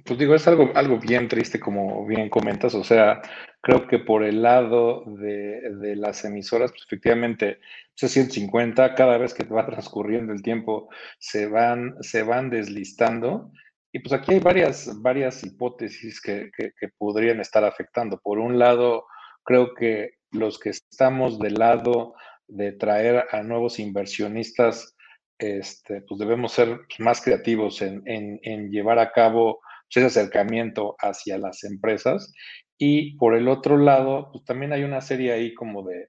Speaker 2: Pues digo, es algo, algo bien triste, como bien comentas. O sea, creo que por el lado de, las emisoras, pues efectivamente, ese 150, cada vez que va transcurriendo el tiempo, se van, se van deslistando. Y pues aquí hay varias, varias hipótesis que, que, que podrían estar afectando. Por un lado, creo que los que estamos del lado de traer a nuevos inversionistas, este, pues debemos ser más creativos en, en llevar a cabo ese acercamiento hacia las empresas. Y por el otro lado, pues también hay una serie ahí como de,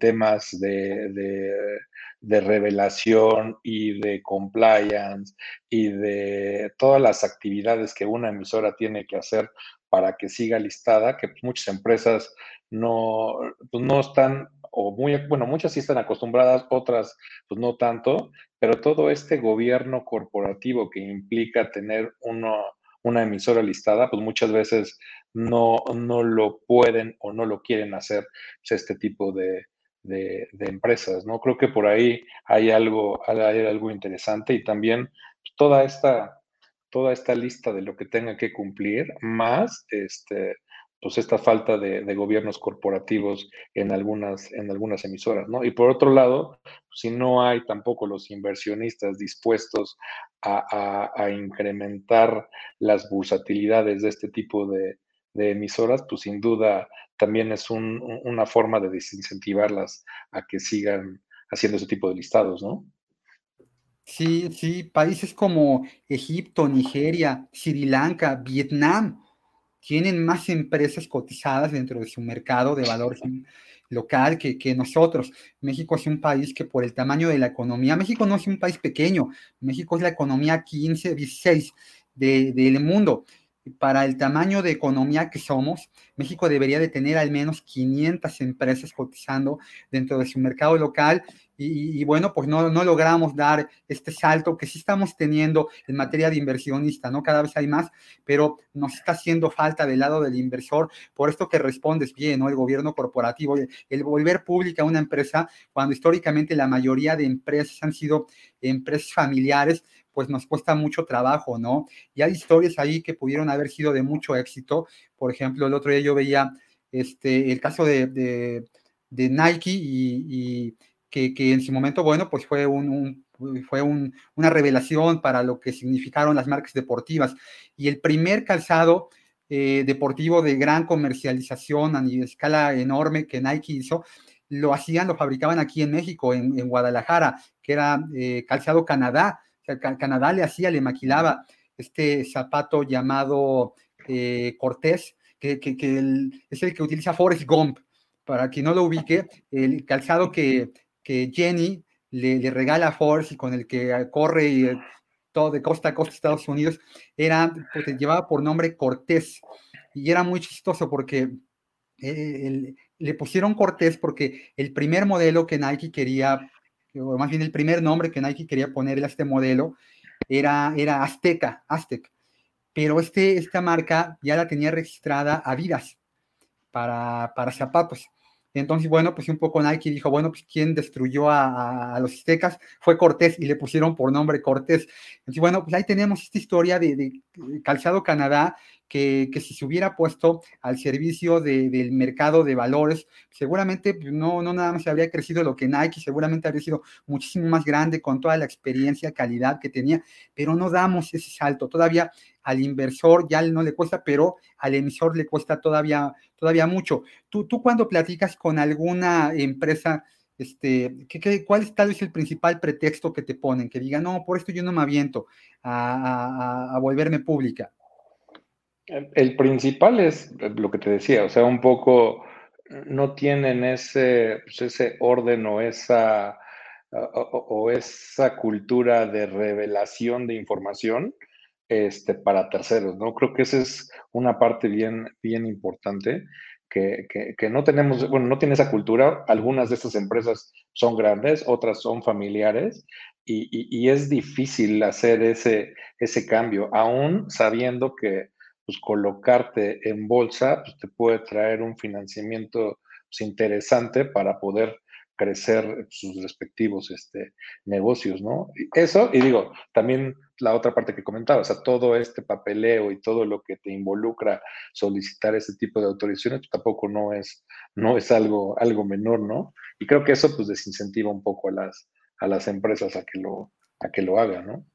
Speaker 2: temas de, revelación y de compliance y de todas las actividades que una emisora tiene que hacer para que siga listada, que muchas empresas no, pues no están, o muy, bueno, muchas sí están acostumbradas, otras pues no tanto, pero todo este gobierno corporativo que implica tener uno, una emisora listada, pues muchas veces no, no lo pueden o no lo quieren hacer pues, este tipo de, de, empresas, ¿no? Creo que por ahí hay algo, hay algo interesante y también toda esta, toda esta lista de lo que tenga que cumplir, más este, pues esta falta de, gobiernos corporativos en algunas, en algunas emisoras, ¿no? Y por otro lado, si no hay tampoco los inversionistas dispuestos a, incrementar las bursatilidades de este tipo de, emisoras, pues sin duda también es una forma de desincentivarlas a que sigan haciendo ese tipo de listados, ¿no?
Speaker 1: Sí, sí, países como Egipto, Nigeria, Sri Lanka, Vietnam, tienen más empresas cotizadas dentro de su mercado de valores local que, que, nosotros. México es un país que por el tamaño de la economía, México no es un país pequeño, México es la economía 15, 16 del mundo para el tamaño de economía que somos, México debería de tener al menos 500 empresas cotizando dentro de su mercado local y, bueno, pues no, no, logramos dar este salto que sí estamos teniendo en materia de inversionista, ¿no? Cada vez hay más, pero nos está haciendo falta del lado del inversor, por esto que respondes bien, ¿no? El gobierno corporativo, el volver pública una empresa, cuando históricamente la mayoría de empresas han sido empresas familiares, pues nos cuesta mucho trabajo, ¿no? Y hay historias ahí que pudieron haber sido de mucho éxito. Por ejemplo, el otro día yo veía este, el caso de, de, Nike y, que, en su momento, bueno, pues fue un, fue una revelación para lo que significaron las marcas deportivas. Y el primer calzado eh, deportivo de gran comercialización a escala enorme que Nike hizo, lo hacían, lo fabricaban aquí en México, en, Guadalajara, que era eh, calzado Canadá, Canadá le hacía, le maquilaba este zapato llamado eh, Cortés, que, es el que utiliza Forrest Gump. Para quien no lo ubique, el calzado que, Jenny le, regala a Forrest y con el que corre y, eh, todo de costa a costa Estados Unidos, era, pues, llevaba por nombre Cortés. Y era muy chistoso porque eh, le pusieron Cortés porque el primer modelo que Nike quería o más bien el primer nombre que Nike quería ponerle a este modelo, era, era Azteca, Aztec. Pero este, esta marca ya la tenía registrada Adidas para, para zapatos. Entonces, bueno, pues un poco Nike dijo, bueno, pues quien destruyó a, los aztecas fue Cortés y le pusieron por nombre Cortés. Entonces, bueno, pues ahí tenemos esta historia de, de Calzado Canadá que, si se hubiera puesto al servicio del mercado de valores, seguramente pues, no, no nada más habría crecido lo que Nike, seguramente habría sido muchísimo más grande con toda la experiencia, calidad que tenía, pero no damos ese salto. Todavía al inversor ya no le cuesta, pero al emisor le cuesta todavía, todavía mucho. Tú, tú cuando platicas con alguna empresa, este, ¿qué, cuál es tal vez el principal pretexto que te ponen? Que digan, no, por esto yo no me aviento a volverme pública.
Speaker 2: El principal es lo que te decía, o sea, un poco no tienen ese, pues, ese orden o esa, o, esa cultura de revelación de información este, para terceros, ¿no? Creo que esa es una parte bien, bien importante que, que, no tenemos, bueno, no tiene esa cultura. Algunas de estas empresas son grandes, otras son familiares y, y es difícil hacer ese, ese cambio, aún sabiendo que pues colocarte en bolsa pues, te puede traer un financiamiento pues, interesante para poder crecer sus respectivos este, negocios, ¿no? Eso, y digo, también la otra parte que comentaba, o sea, todo este papeleo y todo lo que te involucra solicitar ese tipo de autorizaciones, pues, tampoco no es, no es algo, algo menor, ¿no? Y creo que eso pues desincentiva un poco a las, a las empresas a que lo, a que lo hagan, ¿no?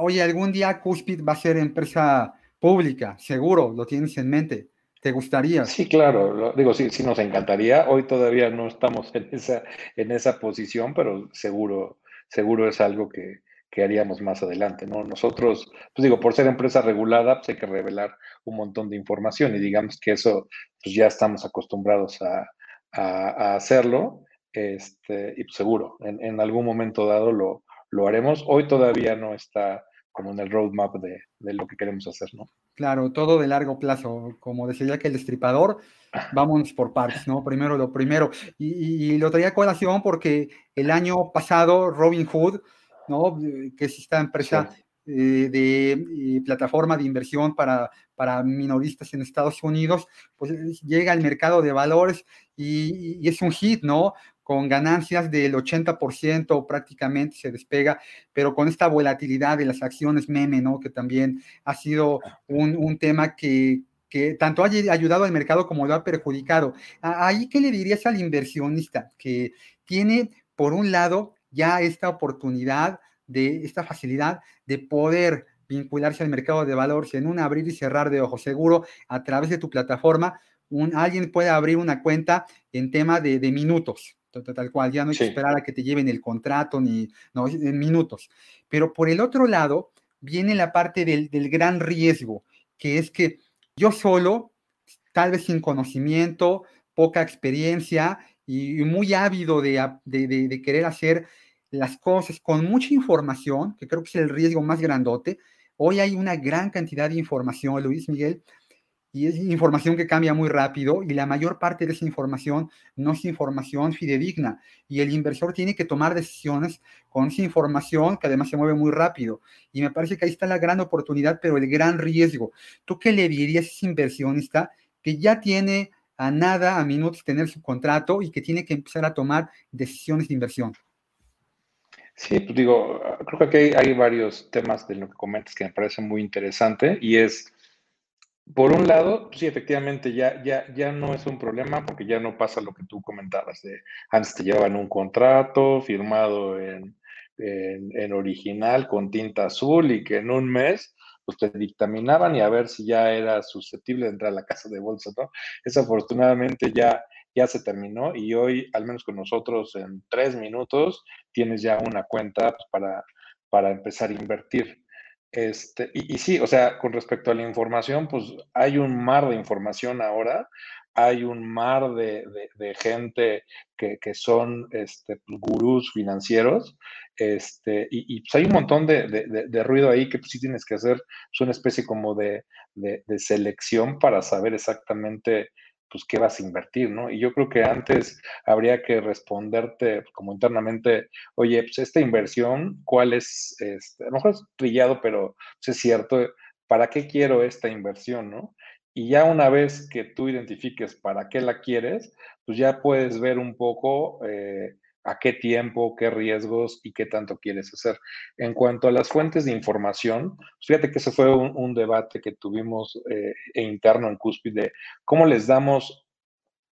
Speaker 1: Oye, algún día Cuspid va a ser empresa pública, seguro, lo tienes en mente. ¿Te gustaría?
Speaker 2: Sí, claro, digo, sí, sí nos encantaría. Hoy todavía no estamos en esa, en esa posición, pero seguro, seguro es algo que, haríamos más adelante, ¿no? Nosotros, pues digo, por ser empresa regulada, pues hay que revelar un montón de información y digamos que eso, pues ya estamos acostumbrados a, hacerlo, este, y pues seguro, en, en, algún momento dado lo, lo haremos. Hoy todavía no está como en el roadmap de, de, lo que queremos hacer, ¿no?
Speaker 1: Claro, todo de largo plazo. Como decía que el destripador, vamos por partes, ¿no? Primero lo primero. Y, y, lo traía a colación porque el año pasado Robin Hood, ¿no? Que es esta empresa eh, de eh, plataforma de inversión para, para minoristas en Estados Unidos, pues llega al mercado de valores y, y, es un hit, ¿no? Con ganancias del 80% prácticamente se despega, pero con esta volatilidad de las acciones meme, ¿no? Que también ha sido un, un tema que, que tanto ha ayudado al mercado como lo ha perjudicado. Ahí, ¿qué le dirías al inversionista que tiene, por un lado, ya esta oportunidad de esta facilidad de poder vincularse al mercado de valores en un abrir y cerrar de ojos seguro a través de tu plataforma, un, alguien puede abrir una cuenta en tema de, de minutos, tal cual, ya no hay que esperar a que te lleven el contrato ni no, en minutos. Pero por el otro lado, viene la parte del, del gran riesgo, que es que yo solo, tal vez sin conocimiento, poca experiencia y muy ávido de, de, de, querer hacer las cosas con mucha información, que creo que es el riesgo más grandote. Hoy hay una gran cantidad de información, Luis Miguel, y es información que cambia muy rápido y la mayor parte de esa información no es información fidedigna y el inversor tiene que tomar decisiones con esa información que además se mueve muy rápido y me parece que ahí está la gran oportunidad pero el gran riesgo. ¿Tú qué le dirías a ese inversionista que ya tiene a nada, a minutos tener su contrato y que tiene que empezar a tomar decisiones de inversión?
Speaker 2: Sí, pues digo, creo que aquí hay, hay varios temas de lo que comentas que me parece muy interesante y es por un lado, sí, efectivamente, ya, ya, ya no es un problema porque ya no pasa lo que tú comentabas. De, antes te llevaban un contrato firmado en, en, original con tinta azul y que en un mes pues te dictaminaban y a ver si ya era susceptible de entrar a la casa de bolsa, ¿no? Eso afortunadamente ya, ya se terminó y hoy, al menos con nosotros, en tres minutos tienes ya una cuenta pues, para, para empezar a invertir. Este, y, sí, o sea, con respecto a la información, pues hay un mar de información ahora, hay un mar de, gente que, son este, gurús financieros, este, y, pues hay un montón de, ruido ahí que pues, sí tienes que hacer, es una especie como de, selección para saber exactamente pues qué vas a invertir, ¿no? Y yo creo que antes habría que responderte como internamente, oye, pues esta inversión, ¿cuál es? Este, a lo mejor es trillado, pero pues, es cierto, ¿para qué quiero esta inversión, no? Y ya una vez que tú identifiques para qué la quieres, pues ya puedes ver un poco eh, a qué tiempo, qué riesgos y qué tanto quieres hacer. En cuanto a las fuentes de información, pues fíjate que ese fue un, debate que tuvimos eh, interno en Cúspide, de cómo les damos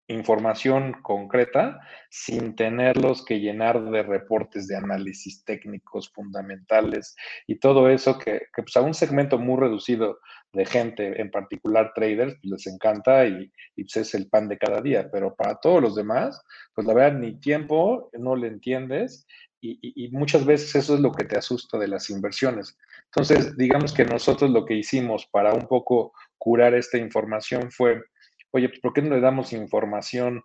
Speaker 2: información concreta sin tenerlos que llenar de reportes de análisis técnicos fundamentales y todo eso que, pues a un segmento muy reducido de gente, en particular traders, pues les encanta y, y pues es el pan de cada día, pero para todos los demás, pues la verdad ni tiempo, no le entiendes y, y, muchas veces eso es lo que te asusta de las inversiones. Entonces, digamos que nosotros lo que hicimos para un poco curar esta información fue oye, pues ¿por qué no le damos información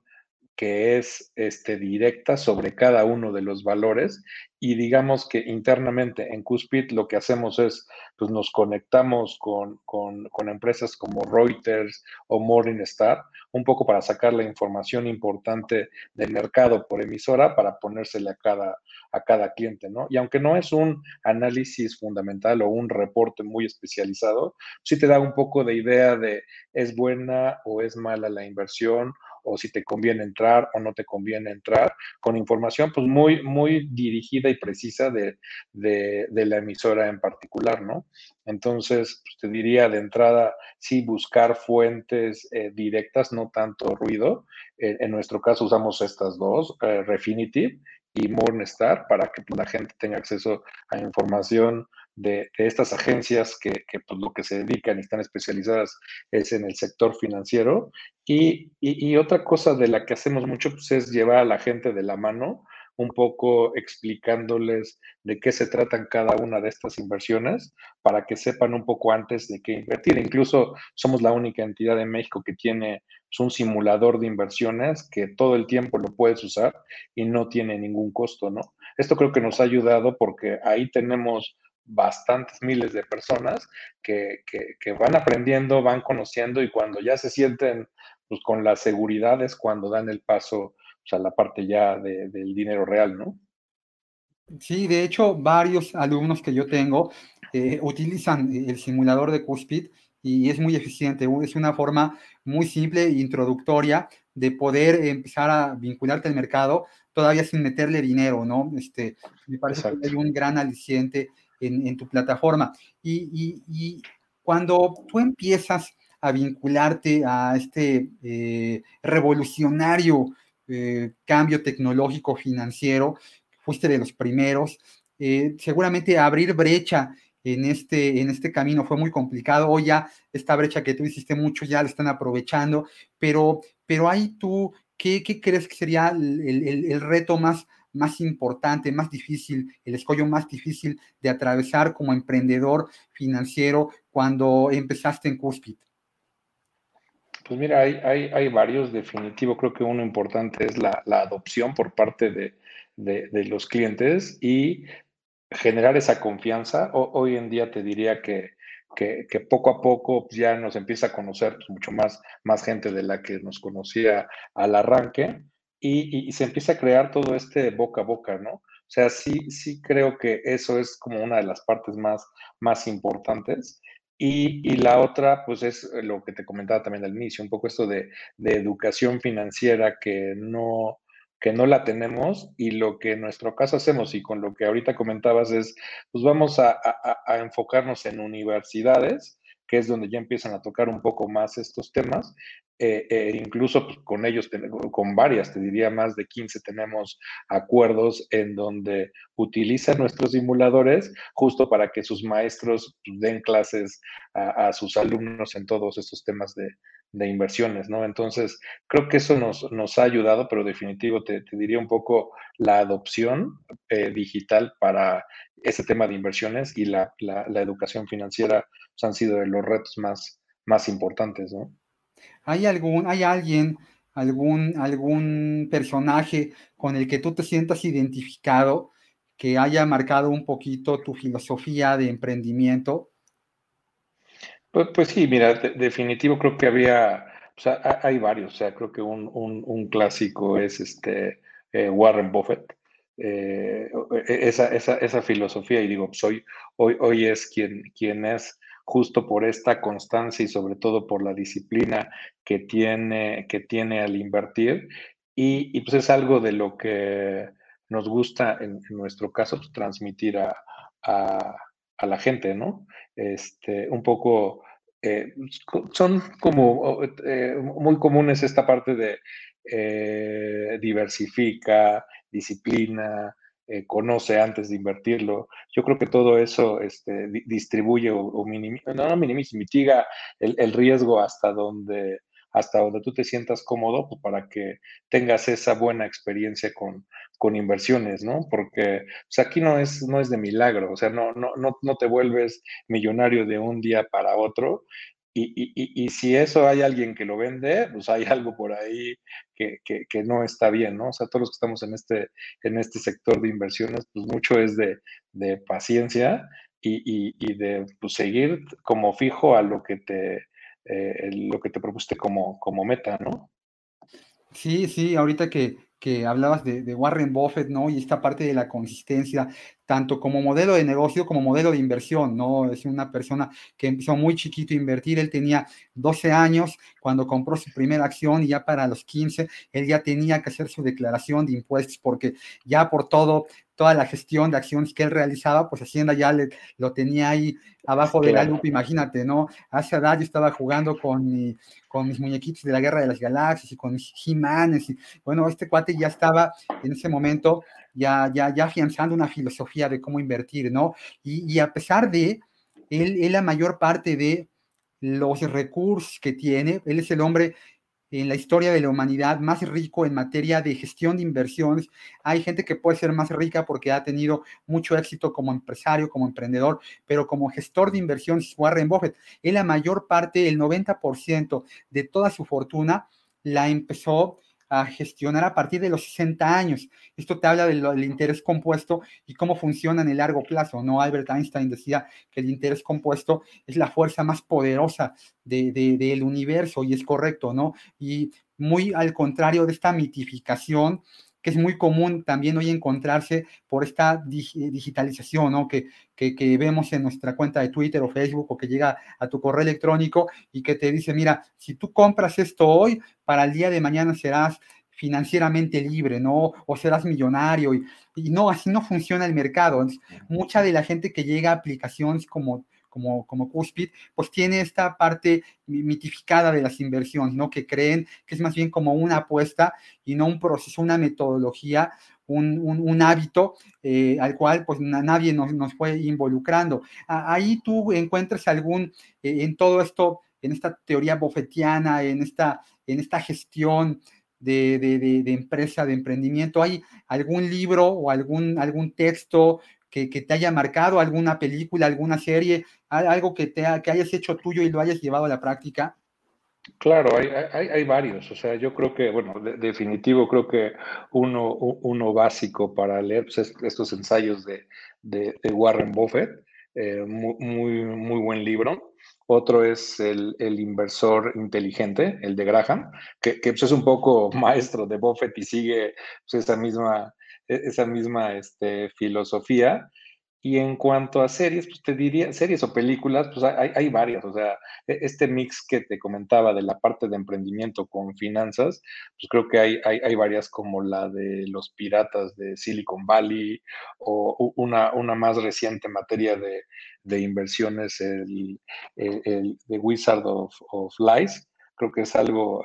Speaker 2: que es este, directa sobre cada uno de los valores y digamos que internamente en Cuspid lo que hacemos es, pues nos conectamos con, con, con, empresas como Reuters o Morningstar, un poco para sacar la información importante del mercado por emisora para ponérsela a cada, a cada cliente, ¿no? Y aunque no es un análisis fundamental o un reporte muy especializado, sí te da un poco de idea de es buena o es mala la inversión o si te conviene entrar o no te conviene entrar, con información pues muy, muy dirigida y precisa de, la emisora en particular, ¿no? Entonces, pues, te diría de entrada, sí, buscar fuentes eh, directas, no tanto ruido. en nuestro caso usamos estas dos, eh, Refinitiv y Morningstar, para que la gente tenga acceso a información de, estas agencias que, que pues, lo que se dedican y están especializadas es en el sector financiero. Y, y, otra cosa de la que hacemos mucho pues, es llevar a la gente de la mano, un poco explicándoles de qué se tratan cada una de estas inversiones para que sepan un poco antes de qué invertir. Incluso somos la única entidad en México que tiene pues, un simulador de inversiones que todo el tiempo lo puedes usar y no tiene ningún costo, ¿no? Esto creo que nos ha ayudado porque ahí tenemos bastantes miles de personas que, van aprendiendo, van conociendo y cuando ya se sienten pues, con la seguridad es cuando dan el paso pues, a la parte ya del dinero real, ¿no?
Speaker 1: Sí, de hecho, varios alumnos que yo tengo eh, utilizan el simulador de Cuspid y es muy eficiente. Es una forma muy simple e introductoria de poder empezar a vincularte al mercado todavía sin meterle dinero, ¿no? Este, me parece que hay un gran aliciente en, tu plataforma. Y, cuando tú empiezas a vincularte a este eh, revolucionario eh, cambio tecnológico financiero, fuiste de los primeros, eh, seguramente abrir brecha en este, en este camino fue muy complicado. Hoy ya esta brecha que tú hiciste muchos ya la están aprovechando, pero, pero ahí tú, ¿qué, qué crees que sería el, el, reto más, más importante, más difícil, el escollo más difícil de atravesar como emprendedor financiero cuando empezaste en Cuspid?
Speaker 2: Pues mira, hay, hay, varios, definitivo. Creo que uno importante es la, la adopción por parte de, de, los clientes y generar esa confianza. hoy en día te diría que, que, poco a poco ya nos empieza a conocer pues, mucho más, más gente de la que nos conocía al arranque y, se empieza a crear todo este boca a boca, ¿no? O sea, sí, sí creo que eso es como una de las partes más, más importantes. Y, y, la otra, pues es lo que te comentaba también al inicio, un poco esto de, de educación financiera que no, que no la tenemos y lo que en nuestro caso hacemos y con lo que ahorita comentabas es, pues vamos a, enfocarnos en universidades, que es donde ya empiezan a tocar un poco más estos temas, eh, eh, incluso pues, con ellos, con varias, te diría más de 15, tenemos acuerdos en donde utilizan nuestros simuladores justo para que sus maestros pues, den clases a, sus alumnos en todos estos temas de, de inversiones, ¿no? Entonces, creo que eso nos, nos ha ayudado, pero definitivo te, diría un poco la adopción eh, digital para ese tema de inversiones y la, educación financiera pues, han sido de los retos más, más importantes, ¿no?
Speaker 1: ¿Hay algún, hay alguien, algún, algún personaje con el que tú te sientas identificado que haya marcado un poquito tu filosofía de emprendimiento?
Speaker 2: Pues, pues, sí, mira, definitivo creo que había, o sea, hay varios, o sea, creo que un, un, clásico es este eh, Warren Buffett. Eh, e, esa, esa, esa, filosofía, y digo, soy, pues, hoy, hoy es quien es justo por esta constancia y sobre todo por la disciplina que tiene, que tiene al invertir. Y, pues es algo de lo que nos gusta en, nuestro caso pues, transmitir a, a, la gente, ¿no? Este, un poco eh, son como eh, muy comunes esta parte de eh, diversifica, disciplina, conoce antes de invertirlo. Yo creo que todo eso este, distribuye o, minimiza, no, minimiza, mitiga el, riesgo hasta donde, hasta donde tú te sientas cómodo pues, para que tengas esa buena experiencia con, con inversiones, ¿no? Porque aquí no es, no es de milagro, o sea, no, no, no, no te vuelves millonario de un día para otro. Y, y, y, si eso hay alguien que lo vende, pues hay algo por ahí que, que, no está bien, ¿no? O sea, todos los que estamos en este, en este sector de inversiones, pues mucho es de, de paciencia y, y, de pues, seguir como fijo a lo que te, eh, lo que te propusiste como, como meta, ¿no?
Speaker 1: Sí, sí, ahorita que, que hablabas de, Warren Buffett, ¿no? Y esta parte de la consistencia, tanto como modelo de negocio como modelo de inversión, ¿no? Es una persona que empezó muy chiquito a invertir, él tenía 12 años cuando compró su primera acción y ya para los 15 él ya tenía que hacer su declaración de impuestos porque ya por todo toda la gestión de acciones que él realizaba, pues Hacienda ya le, lo tenía ahí abajo de la lupa, imagínate, ¿no? Hace edad yo estaba jugando con, con mis muñequitos de la Guerra de las Galaxias y con mis He-Manes, y bueno, este cuate ya estaba en ese momento ya, ya, ya afianzando una filosofía de cómo invertir, ¿no? Y, y a pesar de, él, él la mayor parte de los recursos que tiene, él es el hombre en la historia de la humanidad más rico en materia de gestión de inversiones. Hay gente que puede ser más rica porque ha tenido mucho éxito como empresario, como emprendedor, pero como gestor de inversiones, Warren Buffett, él la mayor parte, el 90% de toda su fortuna la empezó a gestionar a partir de los 60 años. Esto te habla del, interés compuesto y cómo funciona en el largo plazo, ¿no? Albert Einstein decía que el interés compuesto es la fuerza más poderosa del universo y es correcto, ¿no? Y muy al contrario de esta mitificación que es muy común también hoy encontrarse por esta digitalización, ¿no? Que, que, vemos en nuestra cuenta de Twitter o Facebook o que llega a tu correo electrónico y que te dice, mira, si tú compras esto hoy, para el día de mañana serás financieramente libre, ¿no? O serás millonario y, y no, así no funciona el mercado. mucha de la gente que llega a aplicaciones como como, como Cuspid, pues tiene esta parte mitificada de las inversiones, ¿no? Que creen que es más bien como una apuesta y no un proceso, una metodología, un, un, hábito eh, al cual pues nadie nos, nos, fue involucrando. ahí tú encuentras algún, eh, en todo esto, en esta teoría bofetiana, en esta, en esta gestión de, de, de, empresa, de emprendimiento, ¿hay algún libro o algún, algún texto que, que, te haya marcado, alguna película, alguna serie, algo que, te que hayas hecho tuyo y lo hayas llevado a la práctica?
Speaker 2: Claro, hay, hay, hay, varios. O sea, yo creo que, bueno, de, definitivo, creo que uno, uno básico para leer pues, estos ensayos de, de, de Warren Buffett, eh, muy, muy, muy, buen libro. Otro es el, el, inversor inteligente, el de Graham, que, que pues, es un poco maestro de Buffett y sigue pues, esa misma, esa misma este, filosofía. Y en cuanto a series, pues te diría, series o películas, pues hay, hay, varias. O sea, e, este mix que te comentaba de la parte de emprendimiento con finanzas, pues creo que hay, hay, hay varias como la de los piratas de Silicon Valley o una, una más reciente materia de, de inversiones, el, el, el, The Wizard of, Lies. Creo que es algo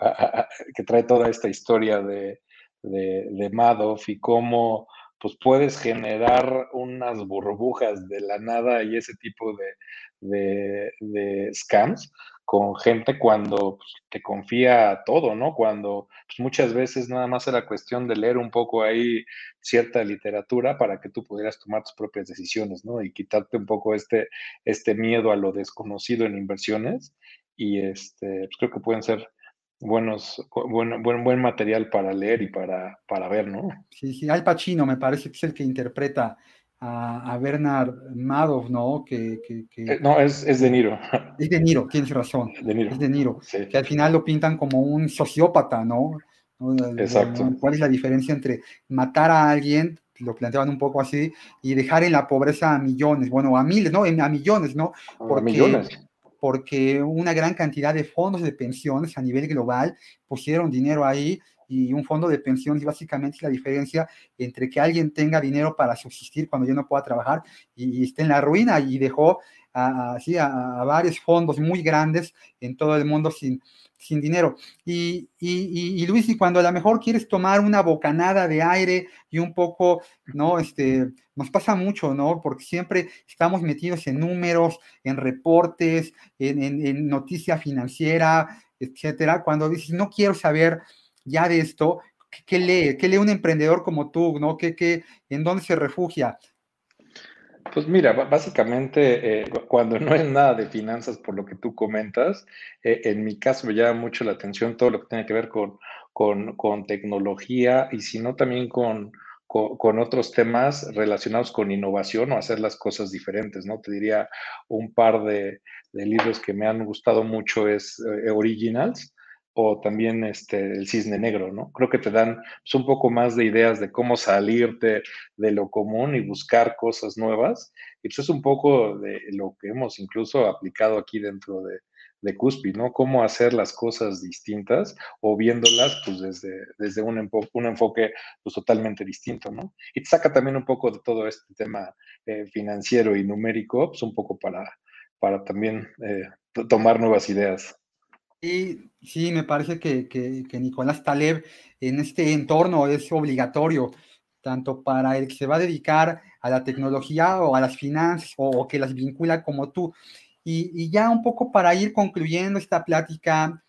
Speaker 2: que trae toda esta historia de, de, de Madoff y cómo pues puedes generar unas burbujas de la nada y ese tipo de, de, de scams con gente cuando pues, te confía todo, ¿no? Cuando pues, muchas veces nada más era cuestión de leer un poco ahí cierta literatura para que tú pudieras tomar tus propias decisiones, ¿no? Y quitarte un poco este, este miedo a lo desconocido en inversiones y este, pues, creo que pueden ser buenos, buen, buen, buen material para leer y para, para ver, ¿no?
Speaker 1: Sí, sí, Al Pacino me parece que es el que interpreta a, a Bernard Madoff, ¿no? Que, que, que,
Speaker 2: eh, no, es, es De Niro.
Speaker 1: Es De Niro, tienes razón.
Speaker 2: De Niro.
Speaker 1: Es De Niro.
Speaker 2: Sí.
Speaker 1: Que al final lo pintan como un sociópata, ¿no?
Speaker 2: Exacto.
Speaker 1: ¿Cuál es la diferencia entre matar a alguien, lo planteaban un poco así, y dejar en la pobreza a millones, bueno, a miles, ¿no? A millones, ¿no?
Speaker 2: Porque, a millones
Speaker 1: porque una gran cantidad de fondos de pensiones a nivel global pusieron dinero ahí y un fondo de pensiones básicamente es la diferencia entre que alguien tenga dinero para subsistir cuando yo no pueda trabajar y, y esté en la ruina y dejó a, así a, a, varios fondos muy grandes en todo el mundo sin, sin dinero. Y, y, y, Luis, y cuando a lo mejor quieres tomar una bocanada de aire y un poco, ¿no? Este, nos pasa mucho, ¿no? Porque siempre estamos metidos en números, en reportes, en, en, en noticia financiera, etcétera. Cuando dices, no quiero saber ya de esto, ¿qué, qué lee? ¿Qué lee un emprendedor como tú, ¿no? ¿Qué, qué, ¿En dónde se refugia?
Speaker 2: Pues mira, básicamente eh, cuando no es nada de finanzas por lo que tú comentas, eh, en mi caso me llama mucho la atención todo lo que tiene que ver con, con, tecnología y si no también con, con, con, otros temas relacionados con innovación o hacer las cosas diferentes, ¿no? Te diría un par de, de libros que me han gustado mucho es eh, Originals, o también este, el cisne negro, ¿no? Creo que te dan pues, un poco más de ideas de cómo salirte de lo común y buscar cosas nuevas. Y pues es un poco de lo que hemos incluso aplicado aquí dentro de, de Cuspi, ¿no? Cómo hacer las cosas distintas o viéndolas pues desde, desde un, un enfoque pues totalmente distinto, ¿no? Y te saca también un poco de todo este tema eh, financiero y numérico, pues un poco para, para también eh, tomar nuevas ideas.
Speaker 1: Sí, me parece que, que, Nicolás Taleb en este entorno es obligatorio, tanto para el que se va a dedicar a la tecnología o a las finanzas o, que las vincula como tú. Y, y, ya un poco para ir concluyendo esta plática,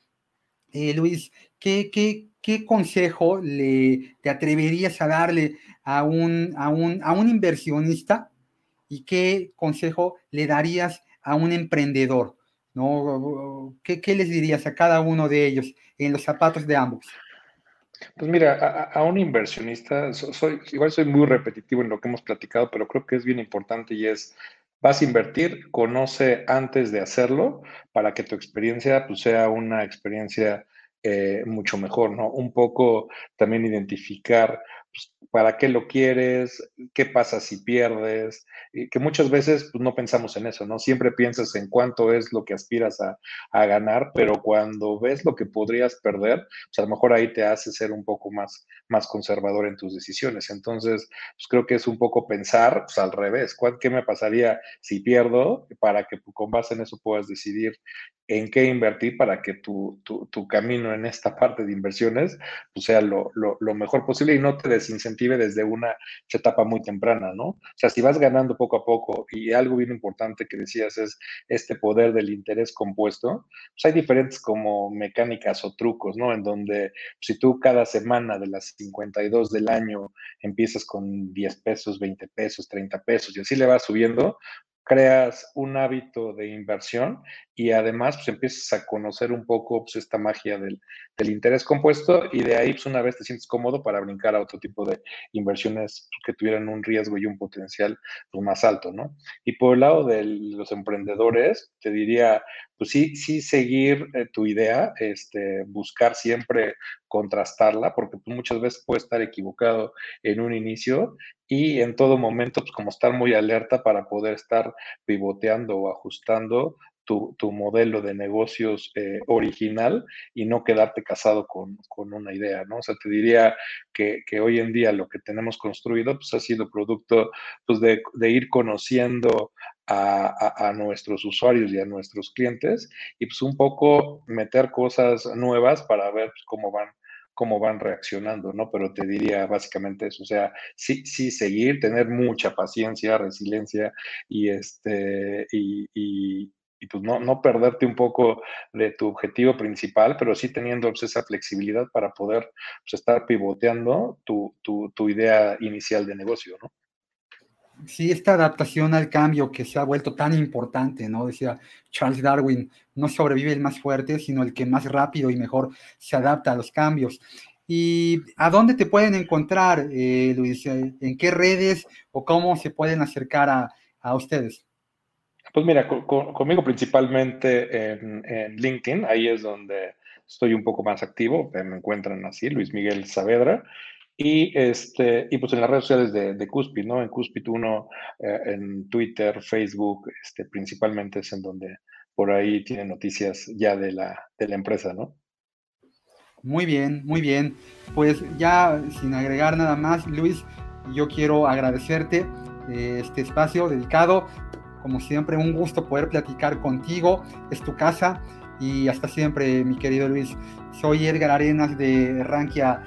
Speaker 1: eh, Luis, ¿qué, qué, qué consejo le, te atreverías a darle a un, a, un, a un inversionista y qué consejo le darías a un emprendedor? ¿No? ¿Qué, ¿Qué, les dirías a cada uno de ellos en los zapatos de ambos?
Speaker 2: Pues mira, a, un inversionista, soy, igual soy muy repetitivo en lo que hemos platicado, pero creo que es bien importante y es, vas a invertir, conoce antes de hacerlo para que tu experiencia pues, sea una experiencia eh, mucho mejor, ¿no? Un poco también identificar pues, para qué lo quieres, qué pasa si pierdes, y que muchas veces pues, no pensamos en eso, ¿no? Siempre piensas en cuánto es lo que aspiras a, ganar, pero cuando ves lo que podrías perder, pues a lo mejor ahí te hace ser un poco más, más conservador en tus decisiones. Entonces, pues creo que es un poco pensar pues, al revés, ¿qué me pasaría si pierdo? Para que con base en eso puedas decidir en qué invertir para que tu, tu, camino en esta parte de inversiones sea lo, lo, lo, mejor posible y no te desincentive desde una etapa muy temprana, ¿no? O sea, si vas ganando poco a poco y algo bien importante que decías es este poder del interés compuesto, pues hay diferentes como mecánicas o trucos, ¿no? En donde pues, si tú cada semana de las 52 del año empiezas con 10 pesos, 20 pesos, 30 pesos y así le vas subiendo, creas un hábito de inversión y además pues empiezas a conocer un poco pues, esta magia del, del, interés compuesto y de ahí pues una vez te sientes cómodo para brincar a otro tipo de inversiones que tuvieran un riesgo y un potencial pues, más alto, ¿no? Y por el lado de los emprendedores, te diría, pues sí, sí seguir eh, tu idea, este, buscar siempre contrastarla, porque pues, muchas veces puede estar equivocado en un inicio y en todo momento, pues como estar muy alerta para poder estar pivoteando o ajustando tu, tu, modelo de negocios eh, original y no quedarte casado con, con, una idea, ¿no? O sea, te diría que, que, hoy en día lo que tenemos construido pues ha sido producto pues, de, de ir conociendo a, a, nuestros usuarios y a nuestros clientes y pues un poco meter cosas nuevas para ver pues, cómo van cómo van reaccionando, ¿no? Pero te diría básicamente eso, o sea, sí, sí seguir, tener mucha paciencia, resiliencia y este, y, y pues no, no, perderte un poco de tu objetivo principal, pero sí teniendo pues, esa flexibilidad para poder pues, estar pivoteando tu, tu, idea inicial de negocio, ¿no?
Speaker 1: Sí, esta adaptación al cambio que se ha vuelto tan importante, ¿no? Decía Charles Darwin, no sobrevive el más fuerte, sino el que más rápido y mejor se adapta a los cambios. ¿Y a dónde te pueden encontrar, eh, Luis? ¿En qué redes o cómo se pueden acercar a, a ustedes?
Speaker 2: Pues mira, con, con, conmigo principalmente en, LinkedIn, ahí es donde estoy un poco más activo, me encuentran así, Luis Miguel Saavedra, y, este, y pues en las redes sociales de, de ¿no? En Cuspid 1, eh, en Twitter, Facebook, este, principalmente es en donde por ahí tiene noticias ya de la, de la empresa, ¿no?
Speaker 1: Muy bien, muy bien. Pues ya sin agregar nada más, Luis, yo quiero agradecerte eh, este espacio dedicado como siempre, un gusto poder platicar contigo. Es tu casa y hasta siempre, mi querido Luis. Soy Edgar Arenas de Rankia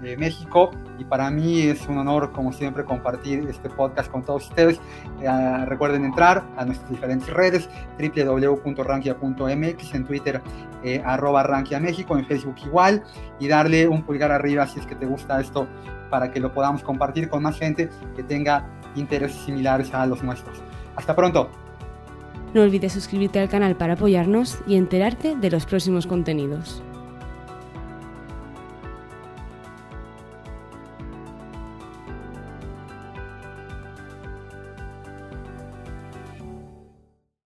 Speaker 1: de México y para mí es un honor como siempre compartir este podcast con todos ustedes. Eh, recuerden entrar a nuestras diferentes redes www.rankia.mx en Twitter eh, arroba Rankia México, en Facebook igual y darle un pulgar arriba si es que te gusta esto para que lo podamos compartir con más gente que tenga intereses similares a los nuestros. Hasta pronto.
Speaker 3: No olvides suscribirte al canal para apoyarnos y enterarte de los próximos contenidos.